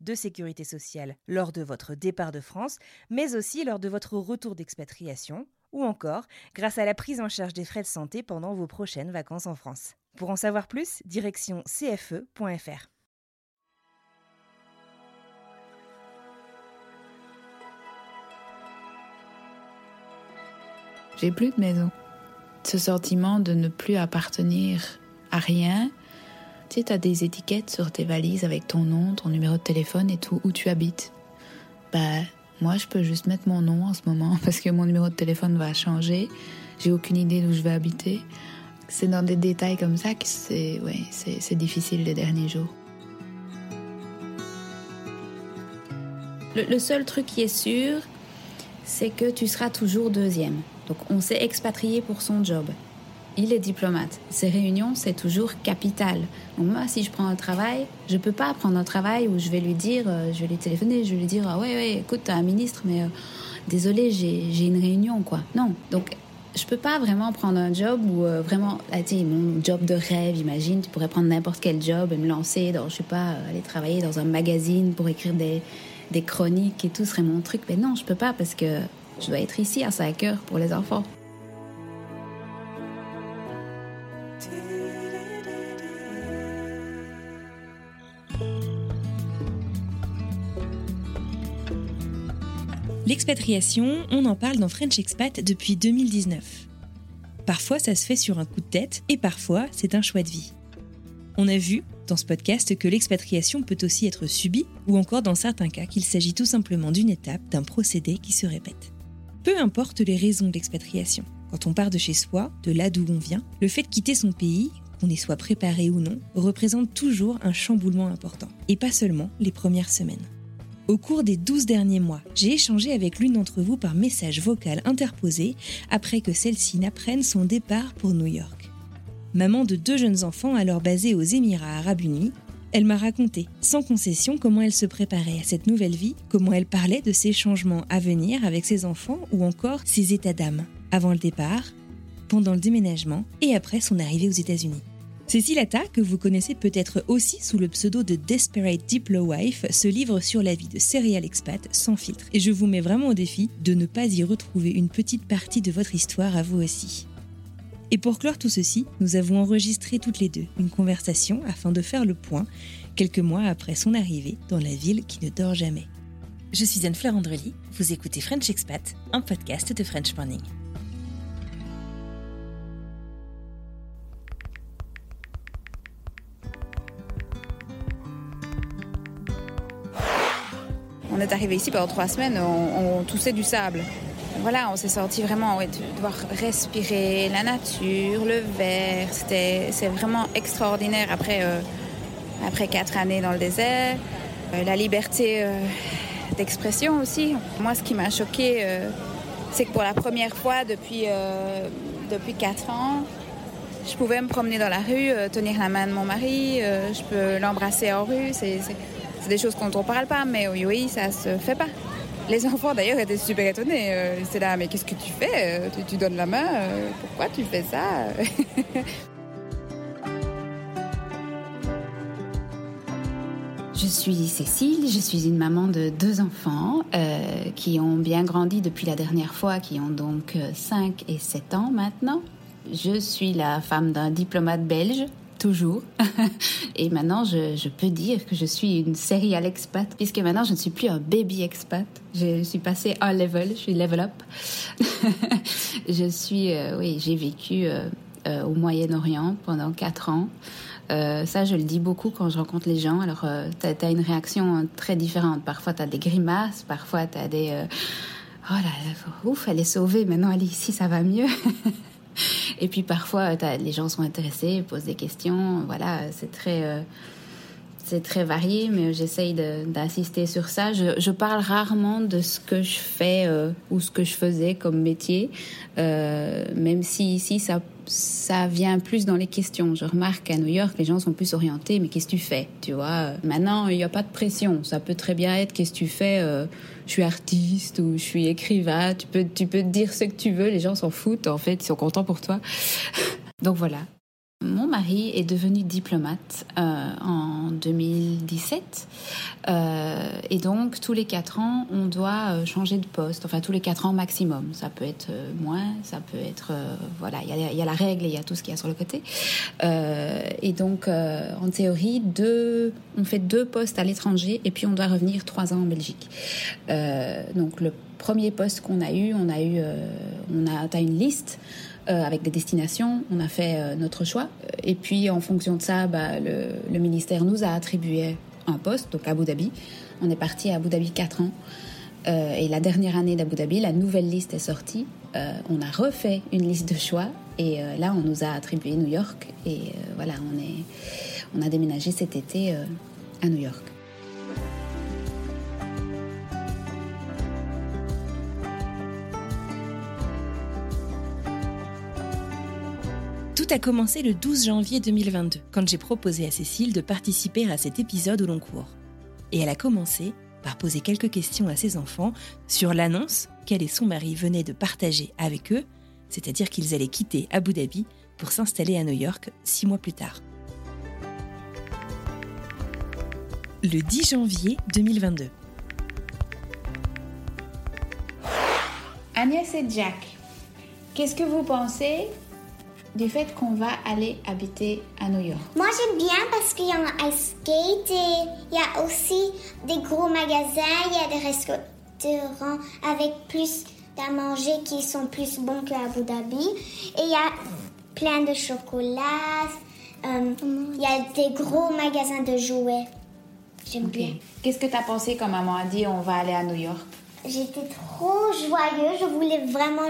de sécurité sociale lors de votre départ de France, mais aussi lors de votre retour d'expatriation, ou encore grâce à la prise en charge des frais de santé pendant vos prochaines vacances en France. Pour en savoir plus, direction cfe.fr. J'ai plus de maison. Ce sentiment de ne plus appartenir à rien. Tu sais, t'as des étiquettes sur tes valises avec ton nom, ton numéro de téléphone et tout, où tu habites. Bah, moi, je peux juste mettre mon nom en ce moment parce que mon numéro de téléphone va changer. J'ai aucune idée d'où je vais habiter. C'est dans des détails comme ça que c'est ouais, difficile les derniers jours. Le seul truc qui est sûr, c'est que tu seras toujours deuxième. Donc on s'est expatrié pour son job. Il est diplomate. Ces réunions, c'est toujours capital. Donc moi, si je prends un travail, je peux pas prendre un travail où je vais lui dire, euh, je vais lui téléphoner, je vais lui dire, ah ouais, ouais, écoute, t'es un ministre, mais euh, désolé, j'ai une réunion, quoi. Non. Donc je peux pas vraiment prendre un job où euh, vraiment, ah, mon job de rêve, imagine, tu pourrais prendre n'importe quel job et me lancer dans, je sais pas, aller travailler dans un magazine pour écrire des, des chroniques et tout serait mon truc. Mais non, je peux pas parce que je dois être ici à 5 heures pour les enfants. L'expatriation, on en parle dans French Expat depuis 2019. Parfois ça se fait sur un coup de tête et parfois c'est un choix de vie. On a vu dans ce podcast que l'expatriation peut aussi être subie ou encore dans certains cas qu'il s'agit tout simplement d'une étape, d'un procédé qui se répète. Peu importe les raisons de l'expatriation, quand on part de chez soi, de là d'où on vient, le fait de quitter son pays, qu'on y soit préparé ou non, représente toujours un chamboulement important, et pas seulement les premières semaines. Au cours des 12 derniers mois, j'ai échangé avec l'une d'entre vous par message vocal interposé après que celle-ci n'apprenne son départ pour New York. Maman de deux jeunes enfants alors basés aux Émirats arabes unis, elle m'a raconté, sans concession, comment elle se préparait à cette nouvelle vie, comment elle parlait de ses changements à venir avec ses enfants ou encore ses états d'âme, avant le départ, pendant le déménagement et après son arrivée aux États-Unis. Cécile Atta, que vous connaissez peut-être aussi sous le pseudo de Desperate Diplo Wife, se livre sur la vie de serial expat sans filtre. Et je vous mets vraiment au défi de ne pas y retrouver une petite partie de votre histoire à vous aussi. Et pour clore tout ceci, nous avons enregistré toutes les deux une conversation afin de faire le point quelques mois après son arrivée dans la ville qui ne dort jamais. Je suis Anne-Fleur Andrely, vous écoutez French Expat, un podcast de French Morning. On est arrivé ici pendant trois semaines, on, toussait du sable. Voilà, on s'est sorti vraiment ouais, de devoir respirer la nature, le verre. C'est vraiment extraordinaire après, euh, après quatre années dans le désert. Euh, la liberté euh, d'expression aussi. Moi, ce qui m'a choqué, c'est que pour la première fois depuis, depuis quatre ans, je pouvais me promener dans la rue, tenir la main de mon mari, je peux l'embrasser en rue. C'est, des choses dont on ne parle pas, mais oui, oui, ça se fait pas. Les enfants d'ailleurs étaient super étonnés. C'est là, mais qu'est-ce que tu fais tu, tu, donnes la main Pourquoi tu fais ça Je suis Cécile, je suis une maman de deux enfants euh, qui ont bien grandi depuis la dernière fois, qui ont donc 5 et 7 ans maintenant. Je suis la femme d'un diplomate belge toujours. Et maintenant, je, peux dire que je suis une série à l'expat, puisque maintenant, je ne suis plus un baby expat. Je suis passée un level, je suis level up. je suis, euh, oui, j'ai vécu euh, euh, au Moyen-Orient pendant quatre ans. ça, je le dis beaucoup quand je rencontre les gens. Alors, tu as, une réaction très différente. Parfois, tu as des grimaces, parfois, tu as des... oh là là, ouf, elle est sauvée, maintenant elle est ici, ça va mieux. Et puis parfois, les gens sont intéressés, posent des questions. Voilà, c'est très, euh, c'est très varié, mais j'essaye d'insister sur ça. Je, parle rarement de ce que je fais euh, ou ce que je faisais comme métier, euh, même si ici ça ça vient plus dans les questions. Je remarque qu'à New York, les gens sont plus orientés, mais qu'est-ce que tu fais Tu vois, maintenant, il n'y a pas de pression. Ça peut très bien être qu'est-ce que tu fais je suis artiste ou je suis écrivain. Tu peux, tu peux dire ce que tu veux, les gens s'en foutent. En fait, ils sont contents pour toi. Donc voilà. Mon mari est devenu diplomate euh, en 2017 euh, et donc tous les quatre ans on doit euh, changer de poste, enfin tous les quatre ans maximum. Ça peut être moins, ça peut être voilà, il y, a, la règle et il y a tout ce qu'il y a sur le côté. et donc en théorie deux, on fait deux postes à l'étranger et puis on doit revenir trois ans en Belgique. donc le premier poste qu'on a eu, on a eu, on a, as une liste euh, avec des destinations. On a fait euh, notre choix. Et puis, en fonction de ça, bah, le, ministère nous a attribué un poste, donc Abu Dhabi. On est parti à Abu Dhabi 4 ans. Euh, et la dernière année d'Abu Dhabi, la nouvelle liste est sortie. on a refait une liste de choix. Et là, on nous a attribué New York. Et voilà, on, est, on a déménagé cet été à New York. A commencé le 12 janvier 2022, quand j'ai proposé à Cécile de participer à cet épisode au long cours. Et elle a commencé par poser quelques questions à ses enfants sur l'annonce qu'elle et son mari venaient de partager avec eux, c'est-à-dire qu'ils allaient quitter Abu Dhabi pour s'installer à New York six mois plus tard. Le 10 janvier 2022. Agnès et Jack, qu'est-ce que vous pensez du fait qu'on va aller habiter à New York. Moi j'aime bien parce qu'il y a un ice skate et il y a aussi des gros magasins, il y a des restaurants avec plus à manger qui sont plus bons qu'à Abu Dhabi. Et il y a plein de chocolat, euh, il y a des gros magasins de jouets. J'aime bien. Qu'est-ce que tu as pensé quand maman a dit on va aller à New York? J'étais trop joyeux, je voulais vraiment,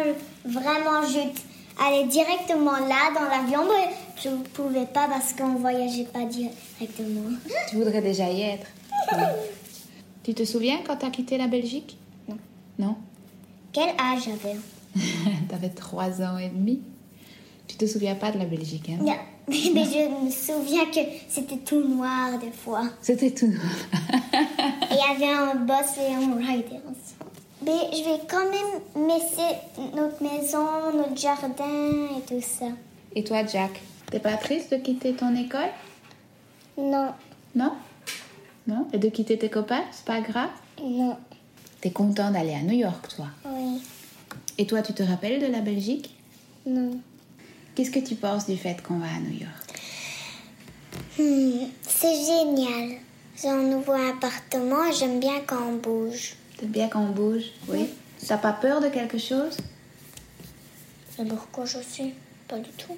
vraiment jeter aller directement là dans l'avion. Mais je ne pouvais pas parce qu'on ne voyageait pas directement. Tu voudrais déjà y être Tu te souviens quand tu as quitté la Belgique? Non. Non? Quel âge j'avais? Tu avais trois ans et demi. Tu te souviens pas de la Belgique, hein? Non. Mais je me souviens que c'était tout noir des fois. C'était tout noir. et il y avait un boss et un rider. Mais je vais quand même laisser notre maison, notre jardin et tout ça. Et toi, Jack, t'es pas triste de quitter ton école? Non. Non? Non? Et de quitter tes copains? C'est pas grave? Non. T'es content d'aller à New York, toi? Oui. Et toi, tu te rappelles de la Belgique? Non. Qu'est-ce que tu penses du fait qu'on va à New York? Hmm, C'est génial. J'ai un nouveau appartement et j'aime bien quand on bouge. C'est bien qu'on bouge, oui. Ça n'a pas peur de quelque chose? C'est pourquoi je Pas du tout.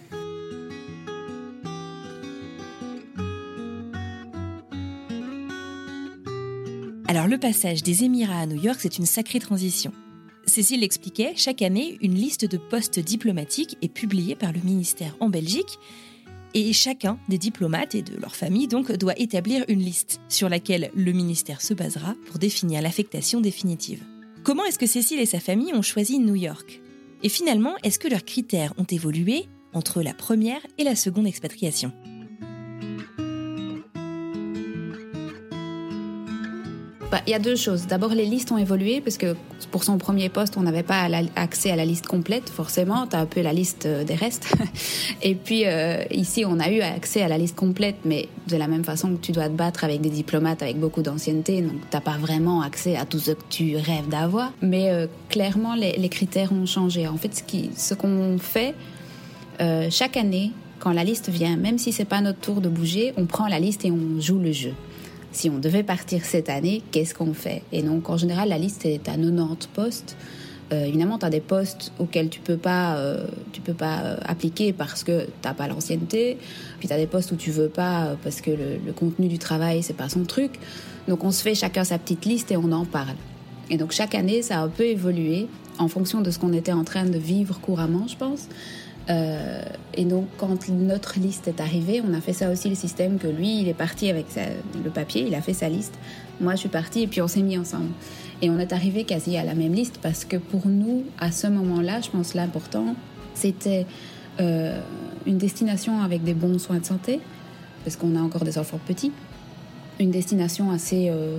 Alors le passage des Émirats à New York, c'est une sacrée transition. Cécile l'expliquait, chaque année, une liste de postes diplomatiques est publiée par le ministère en Belgique et chacun des diplomates et de leur famille donc doit établir une liste sur laquelle le ministère se basera pour définir l'affectation définitive. Comment est-ce que Cécile et sa famille ont choisi New York? Et finalement, est-ce que leurs critères ont évolué entre la première et la seconde expatriation? Il y a deux choses. D'abord, les listes ont évolué parce que pour son premier poste, on n'avait pas accès à la liste complète, forcément. Tu as un peu la liste euh, des restes. Et puis, euh, ici, on a eu accès à la liste complète, mais de la même façon que tu dois te battre avec des diplomates avec beaucoup d'ancienneté. Donc, tu n'as pas vraiment accès à tout ce que tu rêves d'avoir. Mais euh, clairement, les, critères ont changé. En fait, ce qu'on fait chaque année, quand la liste vient, même si c'est pas notre tour de bouger, on prend la liste et on joue le jeu. Si on devait partir cette année, qu'est-ce qu'on fait? Et donc, en général, la liste est à 90 postes. Euh, évidemment, tu as des postes auxquels tu peux pas, euh, tu peux pas euh, appliquer parce que tu n'as pas l'ancienneté. Puis tu as des postes où tu veux pas parce que le, le contenu du travail, c'est pas son truc. Donc, on se fait chacun sa petite liste et on en parle. Et donc, chaque année, ça a un peu évolué en fonction de ce qu'on était en train de vivre couramment, je pense. Euh, et donc, quand notre liste est arrivée, on a fait ça aussi le système que lui, il est parti avec le papier, il a fait sa liste. Moi, je suis partie et puis on s'est mis ensemble. Et on est arrivé quasi à la même liste parce que pour nous, à ce moment-là, je pense l'important, c'était euh, une destination avec des bons soins de santé, parce qu'on a encore des enfants petits. Une destination assez euh,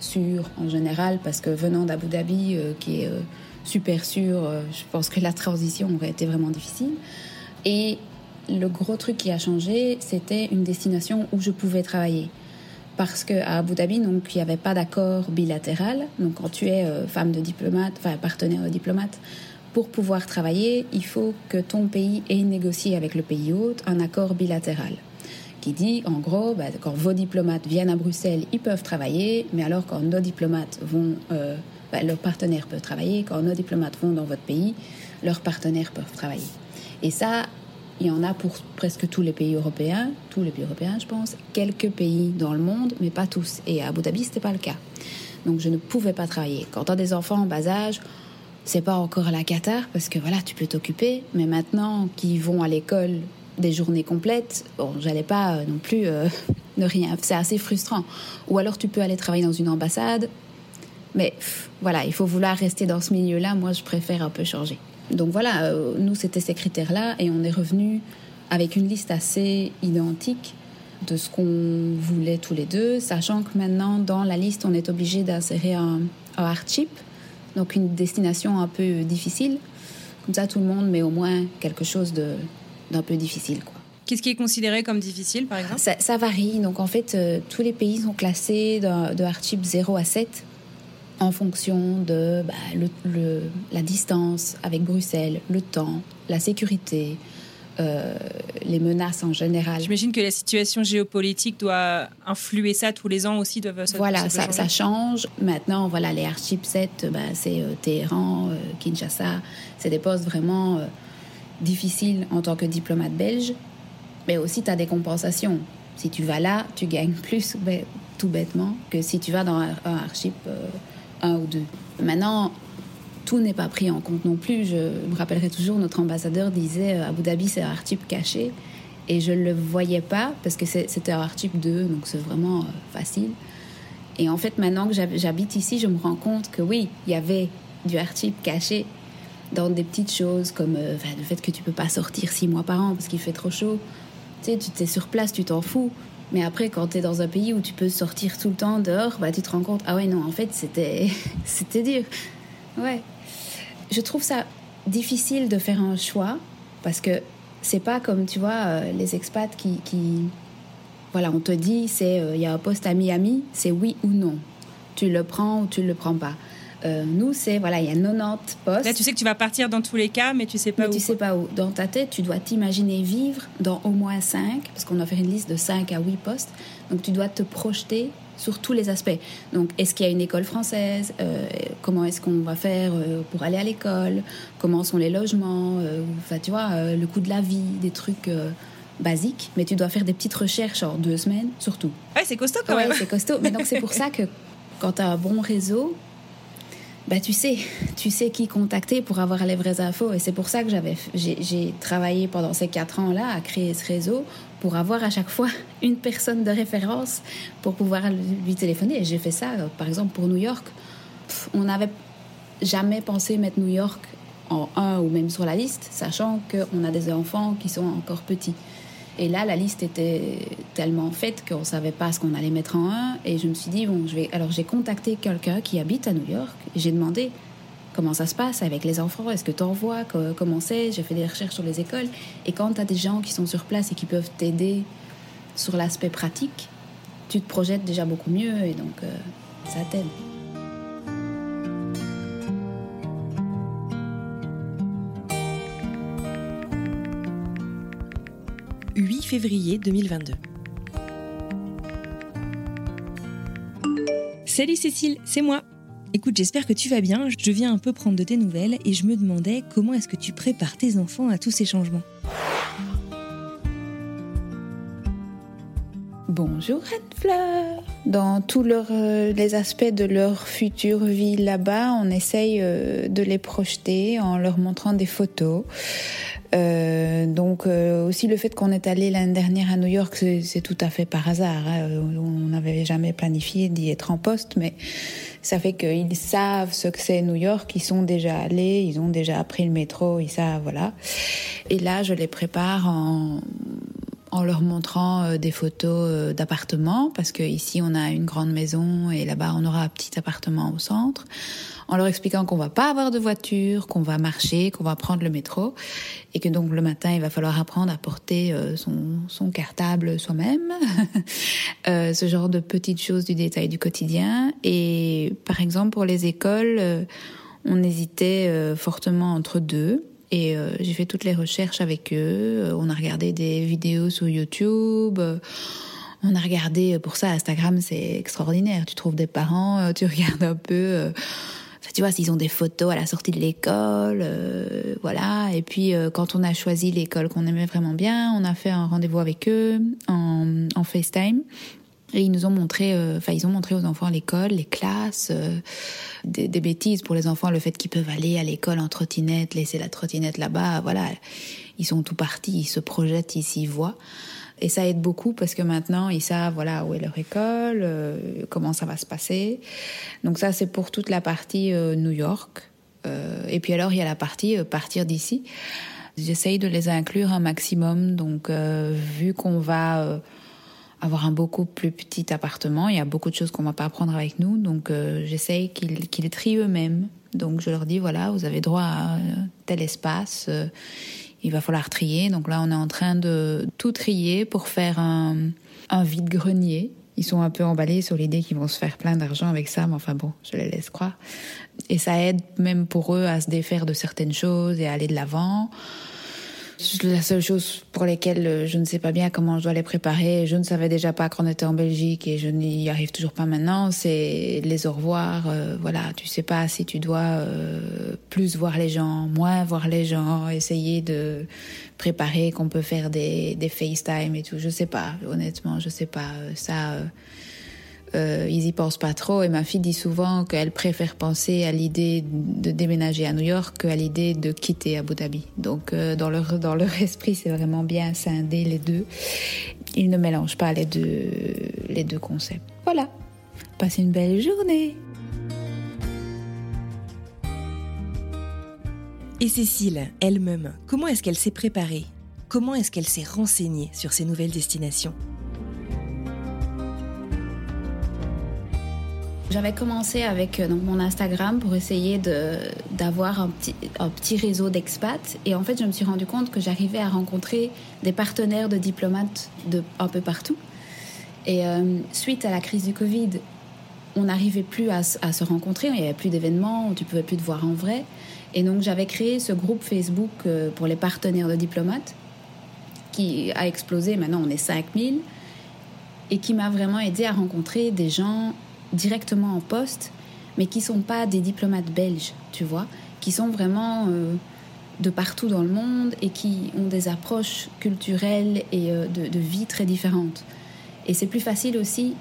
sûre en général, parce que venant d'Abu Dhabi, euh, qui est euh, super sûr, euh, je pense que la transition aurait été vraiment difficile. Et le gros truc qui a changé, c'était une destination où je pouvais travailler. Parce qu'à Abu Dhabi, donc, il n'y avait pas d'accord bilatéral. Donc, quand tu es femme de diplomate, enfin partenaire de diplomate, pour pouvoir travailler, il faut que ton pays ait négocié avec le pays hôte un accord bilatéral qui dit, en gros, bah, quand vos diplomates viennent à Bruxelles, ils peuvent travailler, mais alors quand nos diplomates vont, euh, bah, leurs partenaires peuvent travailler, quand nos diplomates vont dans votre pays, leurs partenaires peuvent travailler. Et ça, il y en a pour presque tous les pays européens, tous les pays européens, je pense, quelques pays dans le monde, mais pas tous. Et à Abu Dhabi, c'était pas le cas. Donc je ne pouvais pas travailler. Quand tu as des enfants en bas âge, c'est pas encore la cata parce que voilà, tu peux t'occuper, mais maintenant qu'ils vont à l'école des journées complètes, bon, j'allais pas euh, non plus euh, ne rien. C'est assez frustrant. Ou alors tu peux aller travailler dans une ambassade, mais voilà, il faut vouloir rester dans ce milieu-là. Moi, je préfère un peu changer. Donc voilà, euh, nous c'était ces critères-là et on est revenu avec une liste assez identique de ce qu'on voulait tous les deux, sachant que maintenant dans la liste on est obligé d'insérer un, un hardship, donc une destination un peu difficile. Comme ça tout le monde met au moins quelque chose de d'un peu difficile. Quoi. Qu'est-ce qui est considéré comme difficile, par exemple? Ça, ça, varie. Donc, en fait, euh, tous les pays sont classés de, de hardship 0 à 7 en fonction de bah, le, le, la distance avec Bruxelles, le temps, la sécurité, euh, les menaces en général. J'imagine que la situation géopolitique doit influer ça tous les ans aussi. Doivent, ça, voilà, ça, ça, change. Maintenant, voilà, les hardship 7, bah, c'est euh, Téhéran, euh, Kinshasa. C'est des postes vraiment difficile en tant que diplomate belge, mais aussi tu as des compensations. Si tu vas là, tu gagnes plus, tout bêtement, que si tu vas dans un, un hardship euh, un ou deux. Maintenant, tout n'est pas pris en compte non plus. Je me rappellerai toujours, notre ambassadeur disait euh, Abu Dhabi, c'est un hardship caché. Et je ne le voyais pas parce que c'était un hardship 2, donc c'est vraiment euh, facile. Et en fait, maintenant que j'habite ici, je me rends compte que oui, il y avait du hardship caché dans des petites choses comme euh, le fait que tu peux pas sortir six mois par an parce qu'il fait trop chaud. Tu sais, tu t'es sur place, tu t'en fous. Mais après, quand tu es dans un pays où tu peux sortir tout le temps dehors, bah, tu te rends compte, ah ouais, non, en fait, c'était, c'était dur. Ouais. Je trouve ça difficile de faire un choix parce que c'est pas comme, tu vois, euh, les expats qui, qui, Voilà, on te dit, c'est il euh, y a un poste à Miami, c'est oui ou non. Tu le prends ou tu le prends pas. Euh, nous, c'est voilà, il y a 90 postes. Là, tu sais que tu vas partir dans tous les cas, mais tu sais pas mais où. Tu sais pas où. Dans ta tête, tu dois t'imaginer vivre dans au moins 5, parce qu'on a fait une liste de 5 à 8 postes. Donc, tu dois te projeter sur tous les aspects. Donc, est-ce qu'il y a une école française euh, Comment est-ce qu'on va faire euh, pour aller à l'école Comment sont les logements Enfin, tu vois, le coût de la vie, des trucs basiques. Mais tu dois faire des petites recherches en deux semaines, surtout. Ouais, c'est costaud quand ouais, même. c'est costaud. Mais donc, c'est pour ça que quand tu as un bon réseau, bah, tu sais, tu sais qui contacter pour avoir les vraies infos. Et c'est pour ça que j'avais, j'ai travaillé pendant ces quatre ans-là à créer ce réseau pour avoir à chaque fois une personne de référence pour pouvoir lui téléphoner. Et j'ai fait ça, par exemple, pour New York. On n'avait jamais pensé mettre New York en un ou même sur la liste, sachant qu'on a des enfants qui sont encore petits. Et là, la liste était tellement faite qu'on ne savait pas ce qu'on allait mettre en un. Et je me suis dit, bon, je vais. Alors, j'ai contacté quelqu'un qui habite à New York. J'ai demandé comment ça se passe avec les enfants? Est-ce que tu envoies Comment c'est? J'ai fait des recherches sur les écoles. Et quand tu as des gens qui sont sur place et qui peuvent t'aider sur l'aspect pratique, tu te projettes déjà beaucoup mieux. Et donc, euh, ça t'aide. Février 2022. Salut Cécile, c'est moi. Écoute, j'espère que tu vas bien. Je viens un peu prendre de tes nouvelles et je me demandais comment est-ce que tu prépares tes enfants à tous ces changements. Bonjour Red Fleur Dans tous euh, les aspects de leur future vie là-bas, on essaye euh, de les projeter en leur montrant des photos. Euh, donc aussi le fait qu'on est allé l'année dernière à New York, c'est tout à fait par hasard. Hein. On n'avait jamais planifié d'y être en poste, mais ça fait qu'ils savent ce que c'est New York, ils sont déjà allés, ils ont déjà pris le métro, ils savent, voilà. Et là, je les prépare en en leur montrant euh, des photos euh, d'appartements, parce que ici on a une grande maison et là-bas on aura un petit appartement au centre, en leur expliquant qu'on va pas avoir de voiture, qu'on va marcher, qu'on va prendre le métro, et que donc le matin il va falloir apprendre à porter euh, son, son cartable soi-même, ce genre de petites choses du détail du quotidien. Et par exemple pour les écoles, on hésitait fortement entre deux. Et euh, j'ai fait toutes les recherches avec eux. Euh, on a regardé des vidéos sur YouTube. Euh, on a regardé, pour ça, Instagram, c'est extraordinaire. Tu trouves des parents, tu regardes un peu. tu vois, s'ils ont des photos à la sortie de l'école, voilà. Et puis, quand on a choisi l'école qu'on aimait vraiment bien, on a fait un rendez-vous avec eux en, en FaceTime. Ils nous ont montré, euh, enfin, ils ont montré aux enfants l'école, les classes, euh, des, des, bêtises pour les enfants, le fait qu'ils peuvent aller à l'école en trottinette, laisser la trottinette là-bas, voilà. Ils sont tout partis, ils se projettent, ils s'y voient. Et ça aide beaucoup parce que maintenant, ils savent, voilà, où est leur école, euh, comment ça va se passer. Donc ça, c'est pour toute la partie New York. et puis alors, il y a la partie partir d'ici. J'essaye de les inclure un maximum. Donc, vu qu'on va avoir un beaucoup plus petit appartement. Il y a beaucoup de choses qu'on va pas apprendre avec nous, donc euh, j'essaye qu'ils qu'ils trient eux-mêmes. Donc je leur dis voilà, vous avez droit à tel espace, euh, il va falloir trier. Donc là, on est en train de tout trier pour faire un, un vide grenier. Ils sont un peu emballés sur l'idée qu'ils vont se faire plein d'argent avec ça, mais enfin bon, je les laisse croire. Et ça aide même pour eux à se défaire de certaines choses et à aller de l'avant. La seule chose pour lesquelles euh, je ne sais pas bien comment je dois les préparer, je ne savais déjà pas qu'on était en Belgique et je n'y arrive toujours pas maintenant, c'est les au revoir. Euh, voilà, tu sais pas si tu dois euh, plus voir les gens, moins voir les gens, essayer de préparer qu'on peut faire des, des FaceTime et tout. Je sais pas, honnêtement, je sais pas. Ça ils y pensent pas trop. Et ma fille dit souvent qu'elle préfère penser à l'idée de déménager à New York qu'à l'idée de quitter Abu Dhabi. Donc euh, dans leur dans leur esprit, c'est vraiment bien scindé les deux. Ils ne mélangent pas les deux les deux concepts. Voilà. Passez une belle journée. Et Cécile, elle-même, comment est-ce qu'elle s'est préparée? Comment est-ce qu'elle s'est renseignée sur ces nouvelles destinations? J'avais commencé avec euh, donc, mon Instagram pour essayer d'avoir un petit, un petit réseau d'expats. Et en fait, je me suis rendu compte que j'arrivais à rencontrer des partenaires de diplomates de un peu partout. Et euh, suite à la crise du Covid, on n'arrivait plus à, se rencontrer, il n'y avait plus d'événements, tu pouvais plus te voir en vrai. Et donc j'avais créé ce groupe Facebook euh, pour les partenaires de diplomates qui a explosé, maintenant on est 5000, et qui m'a vraiment aidé à rencontrer des gens directement en poste, mais qui sont pas des diplomates belges, tu vois, qui sont vraiment euh, de partout dans le monde et qui ont des approches culturelles et euh, de, vie très différentes. Et c'est plus facile aussi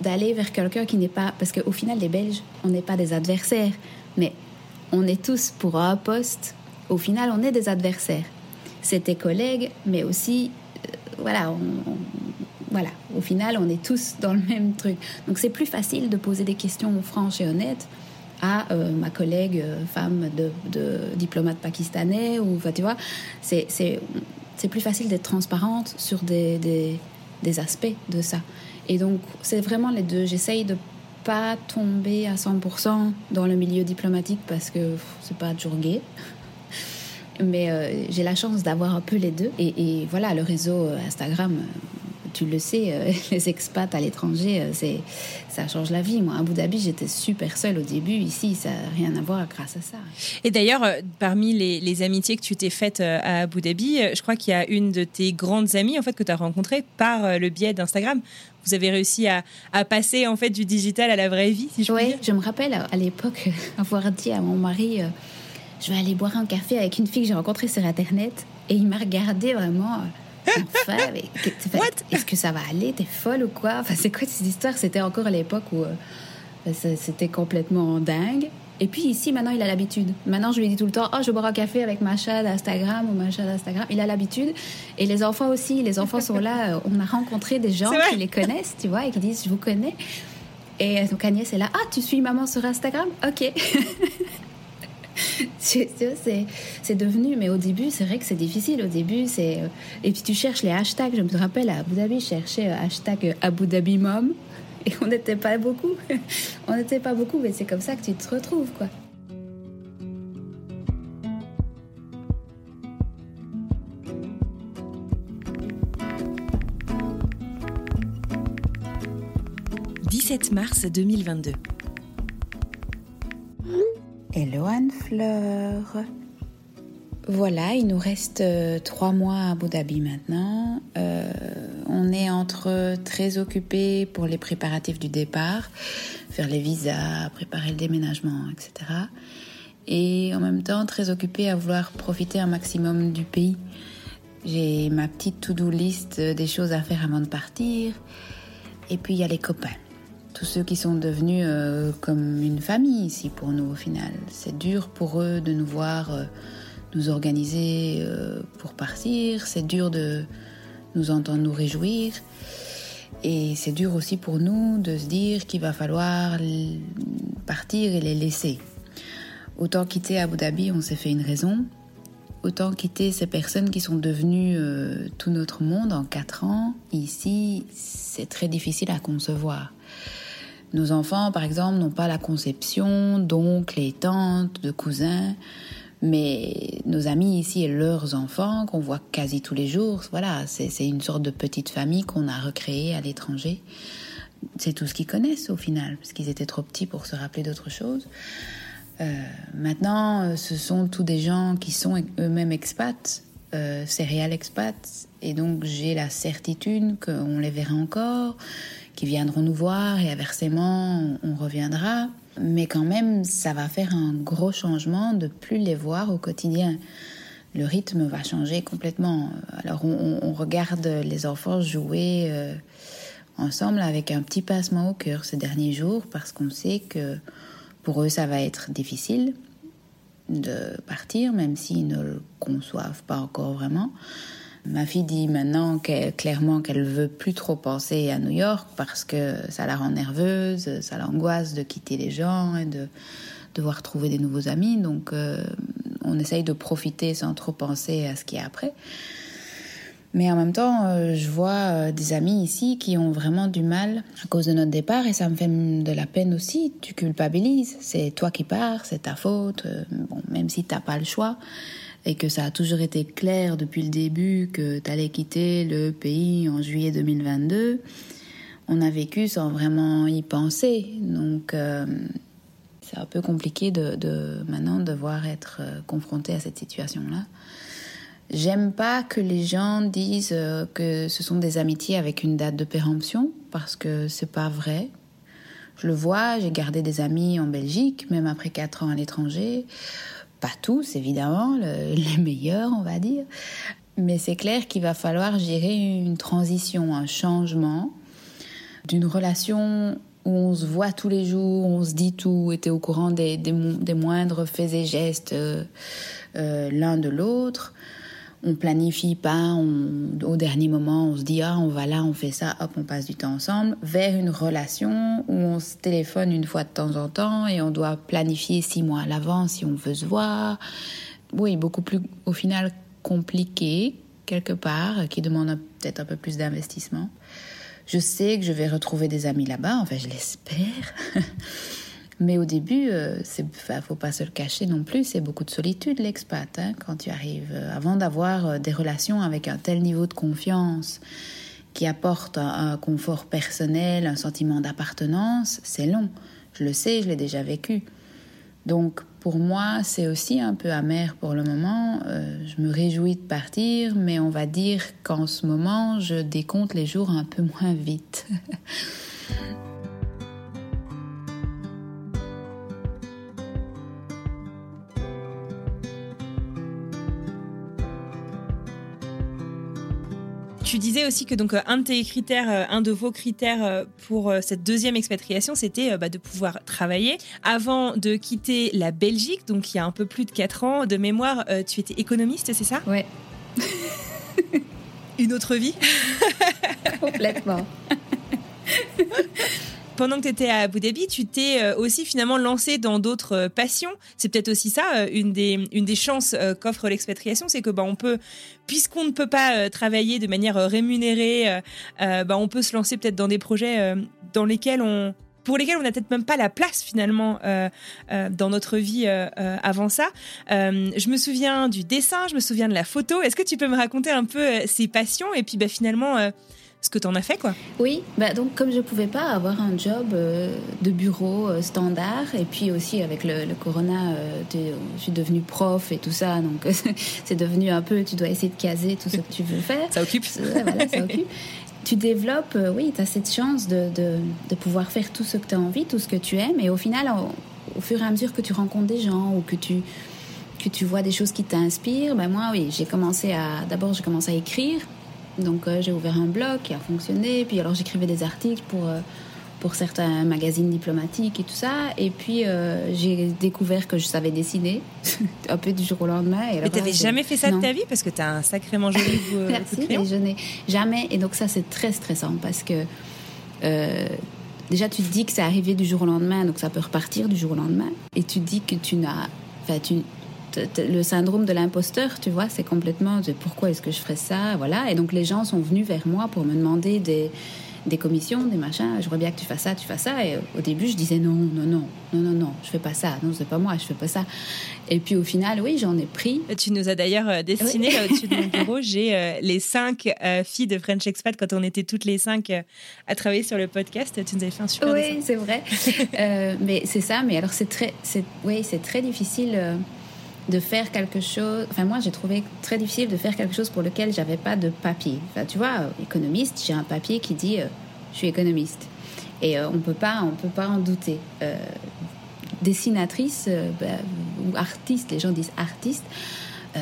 d'aller vers quelqu'un qui n'est pas... Parce qu'au final, les Belges, on n'est pas des adversaires, mais on est tous pour un poste. Au final, on est des adversaires. C'est tes collègues, mais aussi, euh, voilà, on, voilà, au final, on est tous dans le même truc. Donc c'est plus facile de poser des questions franches et honnêtes à euh, ma collègue euh, femme de, diplomate pakistanais ou tu vois c'est c'est plus facile d'être transparente sur des, des, aspects de ça. Et donc c'est vraiment les deux. J'essaye de pas tomber à 100% dans le milieu diplomatique parce que c'est pas toujours gay mais euh, j'ai la chance d'avoir un peu les deux. Et, voilà le réseau Instagram tu le sais, euh, les expats à l'étranger, euh, c'est ça change la vie. Moi, à Abu Dhabi, j'étais super seule au début. Ici, ça n'a rien à voir grâce à ça. Et d'ailleurs, parmi les, amitiés que tu t'es faites à Abu Dhabi, je crois qu'il y a une de tes grandes amies en fait que tu as rencontrée par le biais d'Instagram. Vous avez réussi à, passer en fait du digital à la vraie vie, si je Oui, je me rappelle à l'époque avoir dit à mon mari je vais aller boire un café avec une fille que j'ai rencontrée sur Internet. Et il m'a regardé vraiment. Est-ce que ça va aller? T'es folle ou quoi? Enfin, c'est quoi cette histoire C'était encore à l'époque où euh, c'était complètement dingue. Et puis ici, maintenant, il a l'habitude. Maintenant, je lui dis tout le temps, oh, je bois un café avec ma chat d'Instagram ou ma chat d'Instagram. Il a l'habitude. Et les enfants aussi. Les enfants sont là. On a rencontré des gens qui les connaissent, tu vois, et qui disent, je vous connais. Et donc Agnès est là, ah, tu suis maman sur Instagram? Ok. c'est devenu, mais au début, c'est vrai que c'est difficile. Au début, c'est. Euh, et puis tu cherches les hashtags. Je me rappelle à Abu Dhabi, je cherchais euh, hashtag Abu Dhabi Mom. Et on n'était pas beaucoup. on n'était pas beaucoup, mais c'est comme ça que tu te retrouves, quoi. « 17 mars 2022. Hello Anne-Fleur. Voilà, il nous reste euh, trois mois à Abu Dhabi maintenant. Euh, on est entre très occupés pour les préparatifs du départ, faire les visas, préparer le déménagement, etc. Et en même temps très occupés à vouloir profiter un maximum du pays. J'ai ma petite to-do list des choses à faire avant de partir. Et puis il y a les copains tous ceux qui sont devenus euh, comme une famille ici pour nous au final. C'est dur pour eux de nous voir euh, nous organiser euh, pour partir, c'est dur de nous entendre nous réjouir. Et c'est dur aussi pour nous de se dire qu'il va falloir partir et les laisser. Autant quitter Abu Dhabi, on s'est fait une raison. Autant quitter ces personnes qui sont devenues tout notre monde en quatre ans, ici, c'est très difficile à concevoir. Nos enfants, par exemple, n'ont pas la conception d'oncles et tantes, de cousins, mais nos amis ici et leurs enfants, qu'on voit quasi tous les jours, voilà, c'est une sorte de petite famille qu'on a recréée à l'étranger. C'est tout ce qu'ils connaissent au final, parce qu'ils étaient trop petits pour se rappeler d'autre chose. Euh, maintenant, ce sont tous des gens qui sont eux-mêmes expats, euh, céréales expats, et donc j'ai la certitude qu'on les verra encore, viendront nous voir et inversement, on reviendra. Mais quand même, ça va faire un gros changement de plus les voir au quotidien. Le rythme va changer complètement. Alors on, regarde les enfants jouer euh, ensemble avec un petit passement au cœur ces derniers jours parce qu'on sait que pour eux ça va être difficile de partir, même s'ils ne le conçoivent pas encore vraiment. Ma fille dit maintenant clairement qu'elle veut plus trop penser à New York parce que ça la rend nerveuse, ça l'angoisse de quitter les gens et de devoir trouver des nouveaux amis. Donc euh, on essaye de profiter sans trop penser à ce qui est après. Mais en même temps, euh, je vois euh, des amis ici qui ont vraiment du mal à cause de notre départ et ça me fait de la peine aussi. Tu culpabilises, c'est toi qui pars, c'est ta faute, bon, même si tu n'as pas le choix et que ça a toujours été clair depuis le début que tu allais quitter le pays en juillet 2022, on a vécu sans vraiment y penser. Donc euh, c'est un peu compliqué de, de, maintenant devoir être euh, confronté à cette situation-là. J'aime pas que les gens disent euh, que ce sont des amitiés avec une date de péremption parce que c'est pas vrai. Je le vois, j'ai gardé des amis en Belgique, même après quatre ans à l'étranger. Pas tous, évidemment, les meilleurs, on va dire. Mais c'est clair qu'il va falloir gérer une transition, un changement d'une relation où on se voit tous les jours, on se dit tout, était au courant des, des, moindres faits et gestes euh, euh, l'un de l'autre, on planifie pas, au dernier moment, on se dit ah on va là, on fait ça, hop, on passe du temps ensemble, vers une relation où on se téléphone une fois de temps en temps et on doit planifier six mois à l'avance si on veut se voir. Oui, beaucoup plus au final compliqué quelque part, qui demande peut-être un peu plus d'investissement. Je sais que je vais retrouver des amis là-bas, enfin je l'espère. Mais au début, il euh, ne faut pas se le cacher non plus, c'est beaucoup de solitude l'expat hein, quand tu arrives. Euh, avant d'avoir euh, des relations avec un tel niveau de confiance qui apporte un, confort personnel, un sentiment d'appartenance, c'est long. Je le sais, je l'ai déjà vécu. Donc pour moi, c'est aussi un peu amer pour le moment. Je me réjouis de partir, mais on va dire qu'en ce moment, je décompte les jours un peu moins vite. Tu disais aussi que donc euh, un de tes critères, euh, un de vos critères euh, pour cette deuxième expatriation, c'était bah, de pouvoir travailler. Avant de quitter la Belgique, donc il y a un peu plus de 4 ans, de mémoire, tu étais économiste, c'est ça? Ouais. Une autre vie? Complètement pendant que tu étais à Abu Dhabi, tu t'es euh, aussi finalement lancé dans d'autres euh, passions. C'est peut-être aussi ça, euh, une des, chances qu'offre l'expatriation, c'est que bah, on peut, puisqu'on ne peut pas travailler de manière rémunérée, bah, on peut se lancer peut-être dans des projets dans lesquels on, pour lesquels on n'a peut-être même pas la place finalement dans notre vie avant ça. je me souviens du dessin, je me souviens de la photo. Est-ce que tu peux me raconter un peu ces passions? Et puis bah, finalement ce que tu en as fait, quoi. Oui, bah donc comme je ne pouvais pas avoir un job euh, de bureau euh, standard, et puis aussi avec le, corona, euh, je suis devenue prof et tout ça, donc c'est devenu un peu, tu dois essayer de caser tout ce que tu veux faire. ça occupe. voilà, ça occupe. Tu développes, oui, tu as cette chance de, de, de, pouvoir faire tout ce que tu as envie, tout ce que tu aimes, et au final, au, au, fur et à mesure que tu rencontres des gens ou que tu que tu vois des choses qui t'inspirent, ben moi, oui, j'ai commencé à, d'abord, j'ai commencé à écrire, donc euh, j'ai ouvert un blog qui a fonctionné. Puis alors j'écrivais des articles pour, euh, pour certains magazines diplomatiques et tout ça. Et puis euh, j'ai découvert que je savais dessiner un peu du jour au lendemain. Et mais t'avais jamais fait ça de ta vie parce que t'as un sacrément joli goût. Merci, mais je n'ai jamais. Et donc ça c'est très stressant parce que déjà tu te dis que c'est arrivé du jour au lendemain, donc ça peut repartir du jour au lendemain. Et tu te dis que tu n'as, enfin tu le syndrome de l'imposteur, tu vois, c'est complètement de pourquoi est-ce que je ferais ça, voilà. Et donc les gens sont venus vers moi pour me demander des, des commissions, des machins. Je vois bien que tu fasses ça, tu fasses ça. Et au début, je disais non, non, non, non, non, non, je fais pas ça. Non, c'est pas moi, je fais pas ça. Et puis au final, oui, j'en ai pris. Tu nous as d'ailleurs euh, dessiné là au-dessus de mon bureau. J'ai euh, les cinq euh, filles de French Expat quand on était toutes les cinq à travailler sur le podcast. Tu nous avais fait un super. Oui, c'est vrai. mais c'est ça. Mais alors c'est très, c'est, oui, c'est très difficile de faire quelque chose. Enfin, moi, j'ai trouvé très difficile de faire quelque chose pour lequel j'avais pas de papier. Enfin, tu vois, économiste, j'ai un papier qui dit euh, je suis économiste. Et euh, on peut pas, on peut pas en douter. Euh, dessinatrice bah, ou artiste, les gens disent artiste.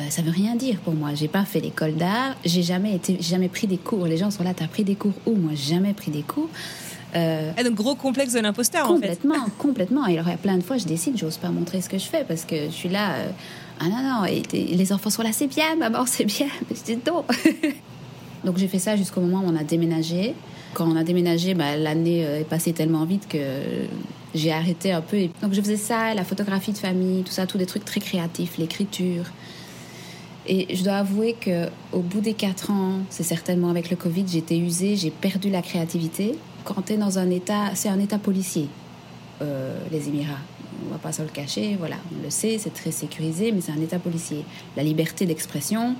ça veut rien dire pour moi. J'ai pas fait l'école d'art. J'ai jamais été, jamais pris des cours. Les gens sont là, t'as pris des cours où? Moi, jamais pris des cours. Euh, donc gros complexe de l'imposteur en fait. Complètement, complètement. Et alors il y a plein de fois, je décide, j'ose pas montrer ce que je fais parce que je suis là. Euh, ah non non, les enfants sont là, c'est bien, maman, c'est bien. Mais je donc j'ai fait ça jusqu'au moment où on a déménagé. Quand on a déménagé, bah, l'année euh, est passée tellement vite que j'ai arrêté un peu. Donc je faisais ça, la photographie de famille, tout ça, tous des trucs très créatifs, l'écriture. Et je dois avouer que au bout des quatre ans, c'est certainement avec le Covid, j'étais usée, j'ai perdu la créativité quand tu es dans un état, c'est un état policier, euh, les Émirats. On va pas se le cacher, voilà, on le sait, c'est très sécurisé, mais c'est un état policier. La liberté d'expression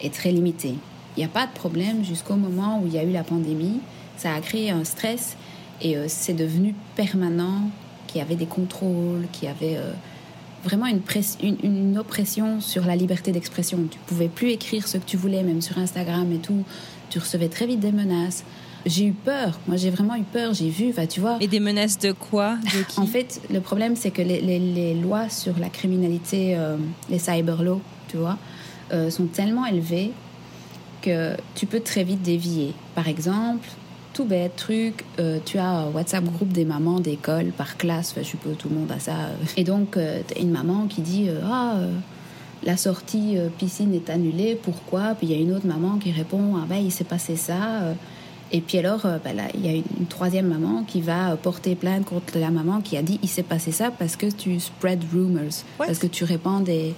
est très limitée. Il n'y a pas de problème jusqu'au moment où il y a eu la pandémie. Ça a créé un stress et euh, c'est devenu permanent, qu'il y avait des contrôles, qu'il y avait euh, vraiment une, une, une, oppression sur la liberté d'expression. Tu pouvais plus écrire ce que tu voulais, même sur Instagram et tout. Tu recevais très vite des menaces j'ai eu peur. Moi, j'ai vraiment eu peur. J'ai vu, tu vois. Et des menaces de quoi En fait, le problème, c'est que les, les, lois sur la criminalité, euh, les cyber laws, tu vois, euh, sont tellement élevées que tu peux très vite dévier. Par exemple, tout bête truc, euh, tu as un WhatsApp groupe des mamans d'école par classe, je suppose tout le monde a ça. Et donc, tu as une maman qui dit Ah, la sortie piscine est annulée, pourquoi? Puis il y a une autre maman qui répond Ah ben, il s'est passé ça. Et puis alors, euh, bah il y a une, troisième maman qui va porter plainte contre la maman qui a dit il s'est passé ça parce que tu spread rumors, parce que tu répands des,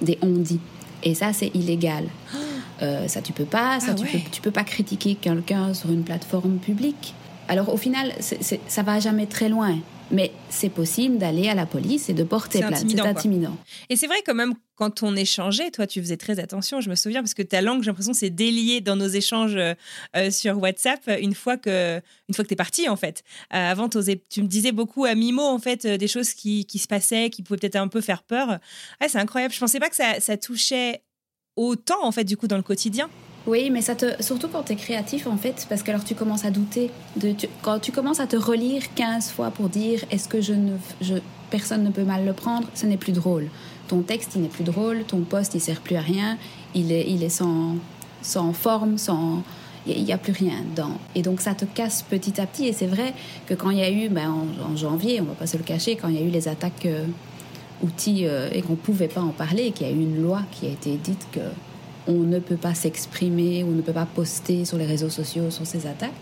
des on-dit. Et ça, c'est illégal. Euh, ça, tu peux pas. Ça, ah tu, peux, tu peux pas critiquer quelqu'un sur une plateforme publique. Alors, au final, ça va jamais très loin. Mais c'est possible d'aller à la police et de porter plainte. C'est intimidant. Et c'est vrai quand même, quand on échangeait, toi, tu faisais très attention, je me souviens, parce que ta langue, j'ai l'impression, c'est délié dans nos échanges euh, sur WhatsApp une fois que, une fois que t'es parti, en fait. Euh, avant, tu me disais beaucoup à mi-mot, en fait, des choses qui, qui, se passaient, qui pouvaient peut-être un peu faire peur. Ouais, c'est incroyable. Je pensais pas que ça, ça touchait autant, en fait, du coup, dans le quotidien. Oui, mais ça te, surtout quand tu es créatif, en fait, parce que alors tu commences à douter. De, quand tu commences à te relire 15 fois pour dire est-ce que je ne, je, personne ne peut mal le prendre, ce n'est plus drôle. Ton texte, il n'est plus drôle, ton poste, il sert plus à rien, il est, il est sans, sans forme, sans il n'y a plus rien dedans. Et donc ça te casse petit à petit. Et c'est vrai que quand il y a eu, ben, en, janvier, on va pas se le cacher, quand il y a eu les attaques euh, outils euh, et qu'on pouvait pas en parler, qu'il y a eu une loi qui a été dite que on ne peut pas s'exprimer, on ne peut pas poster sur les réseaux sociaux sur ces attaques.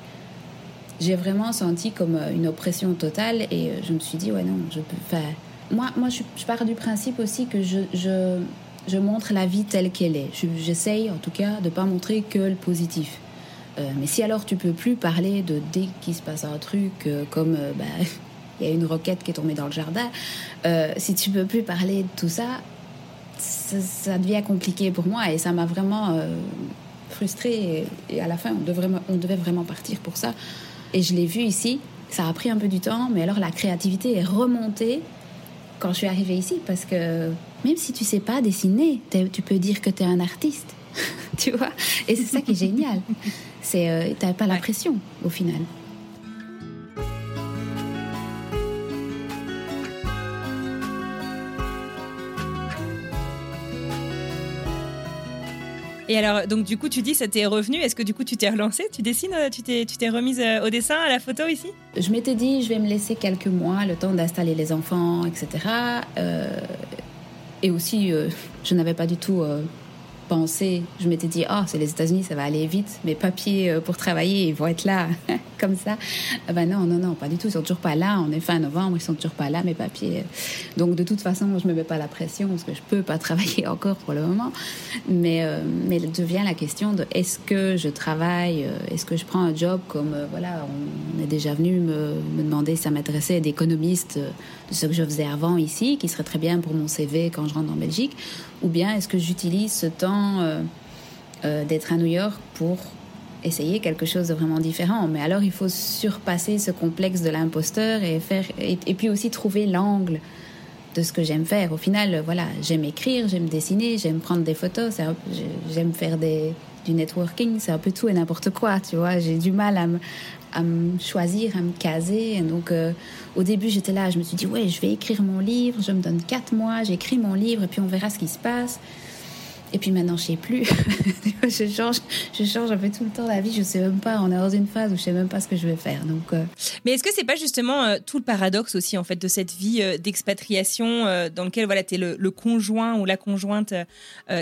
J'ai vraiment senti comme euh, une oppression totale et euh, je me suis dit, ouais, non, je peux faire. Moi, moi je, pars du principe aussi que je, je, je montre la vie telle qu'elle est. J'essaye, en tout cas, de ne pas montrer que le positif. Euh, mais si alors tu peux plus parler de dès qu'il se passe un truc, comme bah, il y a une roquette qui est tombée dans le jardin, si tu peux plus parler de tout ça, ça, devient compliqué pour moi et ça m'a vraiment euh, frustrée. Et, à la fin, on devait, on devait vraiment partir pour ça. Et je l'ai vu ici. Ça a pris un peu du temps, mais alors la créativité est remontée quand je suis arrivée ici parce que même si tu sais pas dessiner, tu peux dire que tu es un artiste. tu vois? Et c'est ça qui est génial. C'est euh, tu n'as pas la pression au final. Et alors, donc du coup, tu dis ça t'est revenu. Est-ce que du coup, tu t'es relancée Tu dessines euh, Tu t'es, remise euh, au dessin, à la photo ici? Je m'étais dit, je vais me laisser quelques mois, le temps d'installer les enfants, etc. Euh, et aussi, je n'avais pas du tout pensé, je m'étais dit, oh, c'est les États-Unis, ça va aller vite, mes papiers euh, pour travailler, ils vont être là, comme ça. Ah ben non, non, non, pas du tout, ils sont toujours pas là. On est fin novembre, ils sont toujours pas là, mes papiers. Donc de toute façon, je me mets pas la pression parce que je peux pas travailler encore pour le moment. Mais, euh, mais devient la question de est-ce que je travaille, euh, est-ce que je prends un job comme, voilà, on est déjà venu me, me demander ça m'intéressait d'économiste de ce que je faisais avant ici, qui serait très bien pour mon CV quand je rentre en Belgique, ou bien est-ce que j'utilise ce temps euh, euh, d'être à New York pour essayer quelque chose de vraiment différent? Mais alors il faut surpasser ce complexe de l'imposteur et faire et, puis aussi trouver l'angle de ce que j'aime faire. Au final, voilà, j'aime écrire, j'aime dessiner, j'aime prendre des photos, j'aime faire des, du networking, c'est un peu tout et n'importe quoi, tu vois. J'ai du mal à me, choisir, à me caser. donc, euh, au début, j'étais là, je me suis dit, ouais, je vais écrire mon livre, je me donne quatre mois, j'écris mon livre, et puis on verra ce qui se passe. Et puis maintenant, je sais plus. je change, je change un peu tout le temps la vie. Je sais même pas. On est dans une phase où je sais même pas ce que je vais faire. Donc. Euh. Mais est-ce que c'est pas justement euh, tout le paradoxe aussi en fait de cette vie d'expatriation dans lequel voilà, es le, conjoint ou la conjointe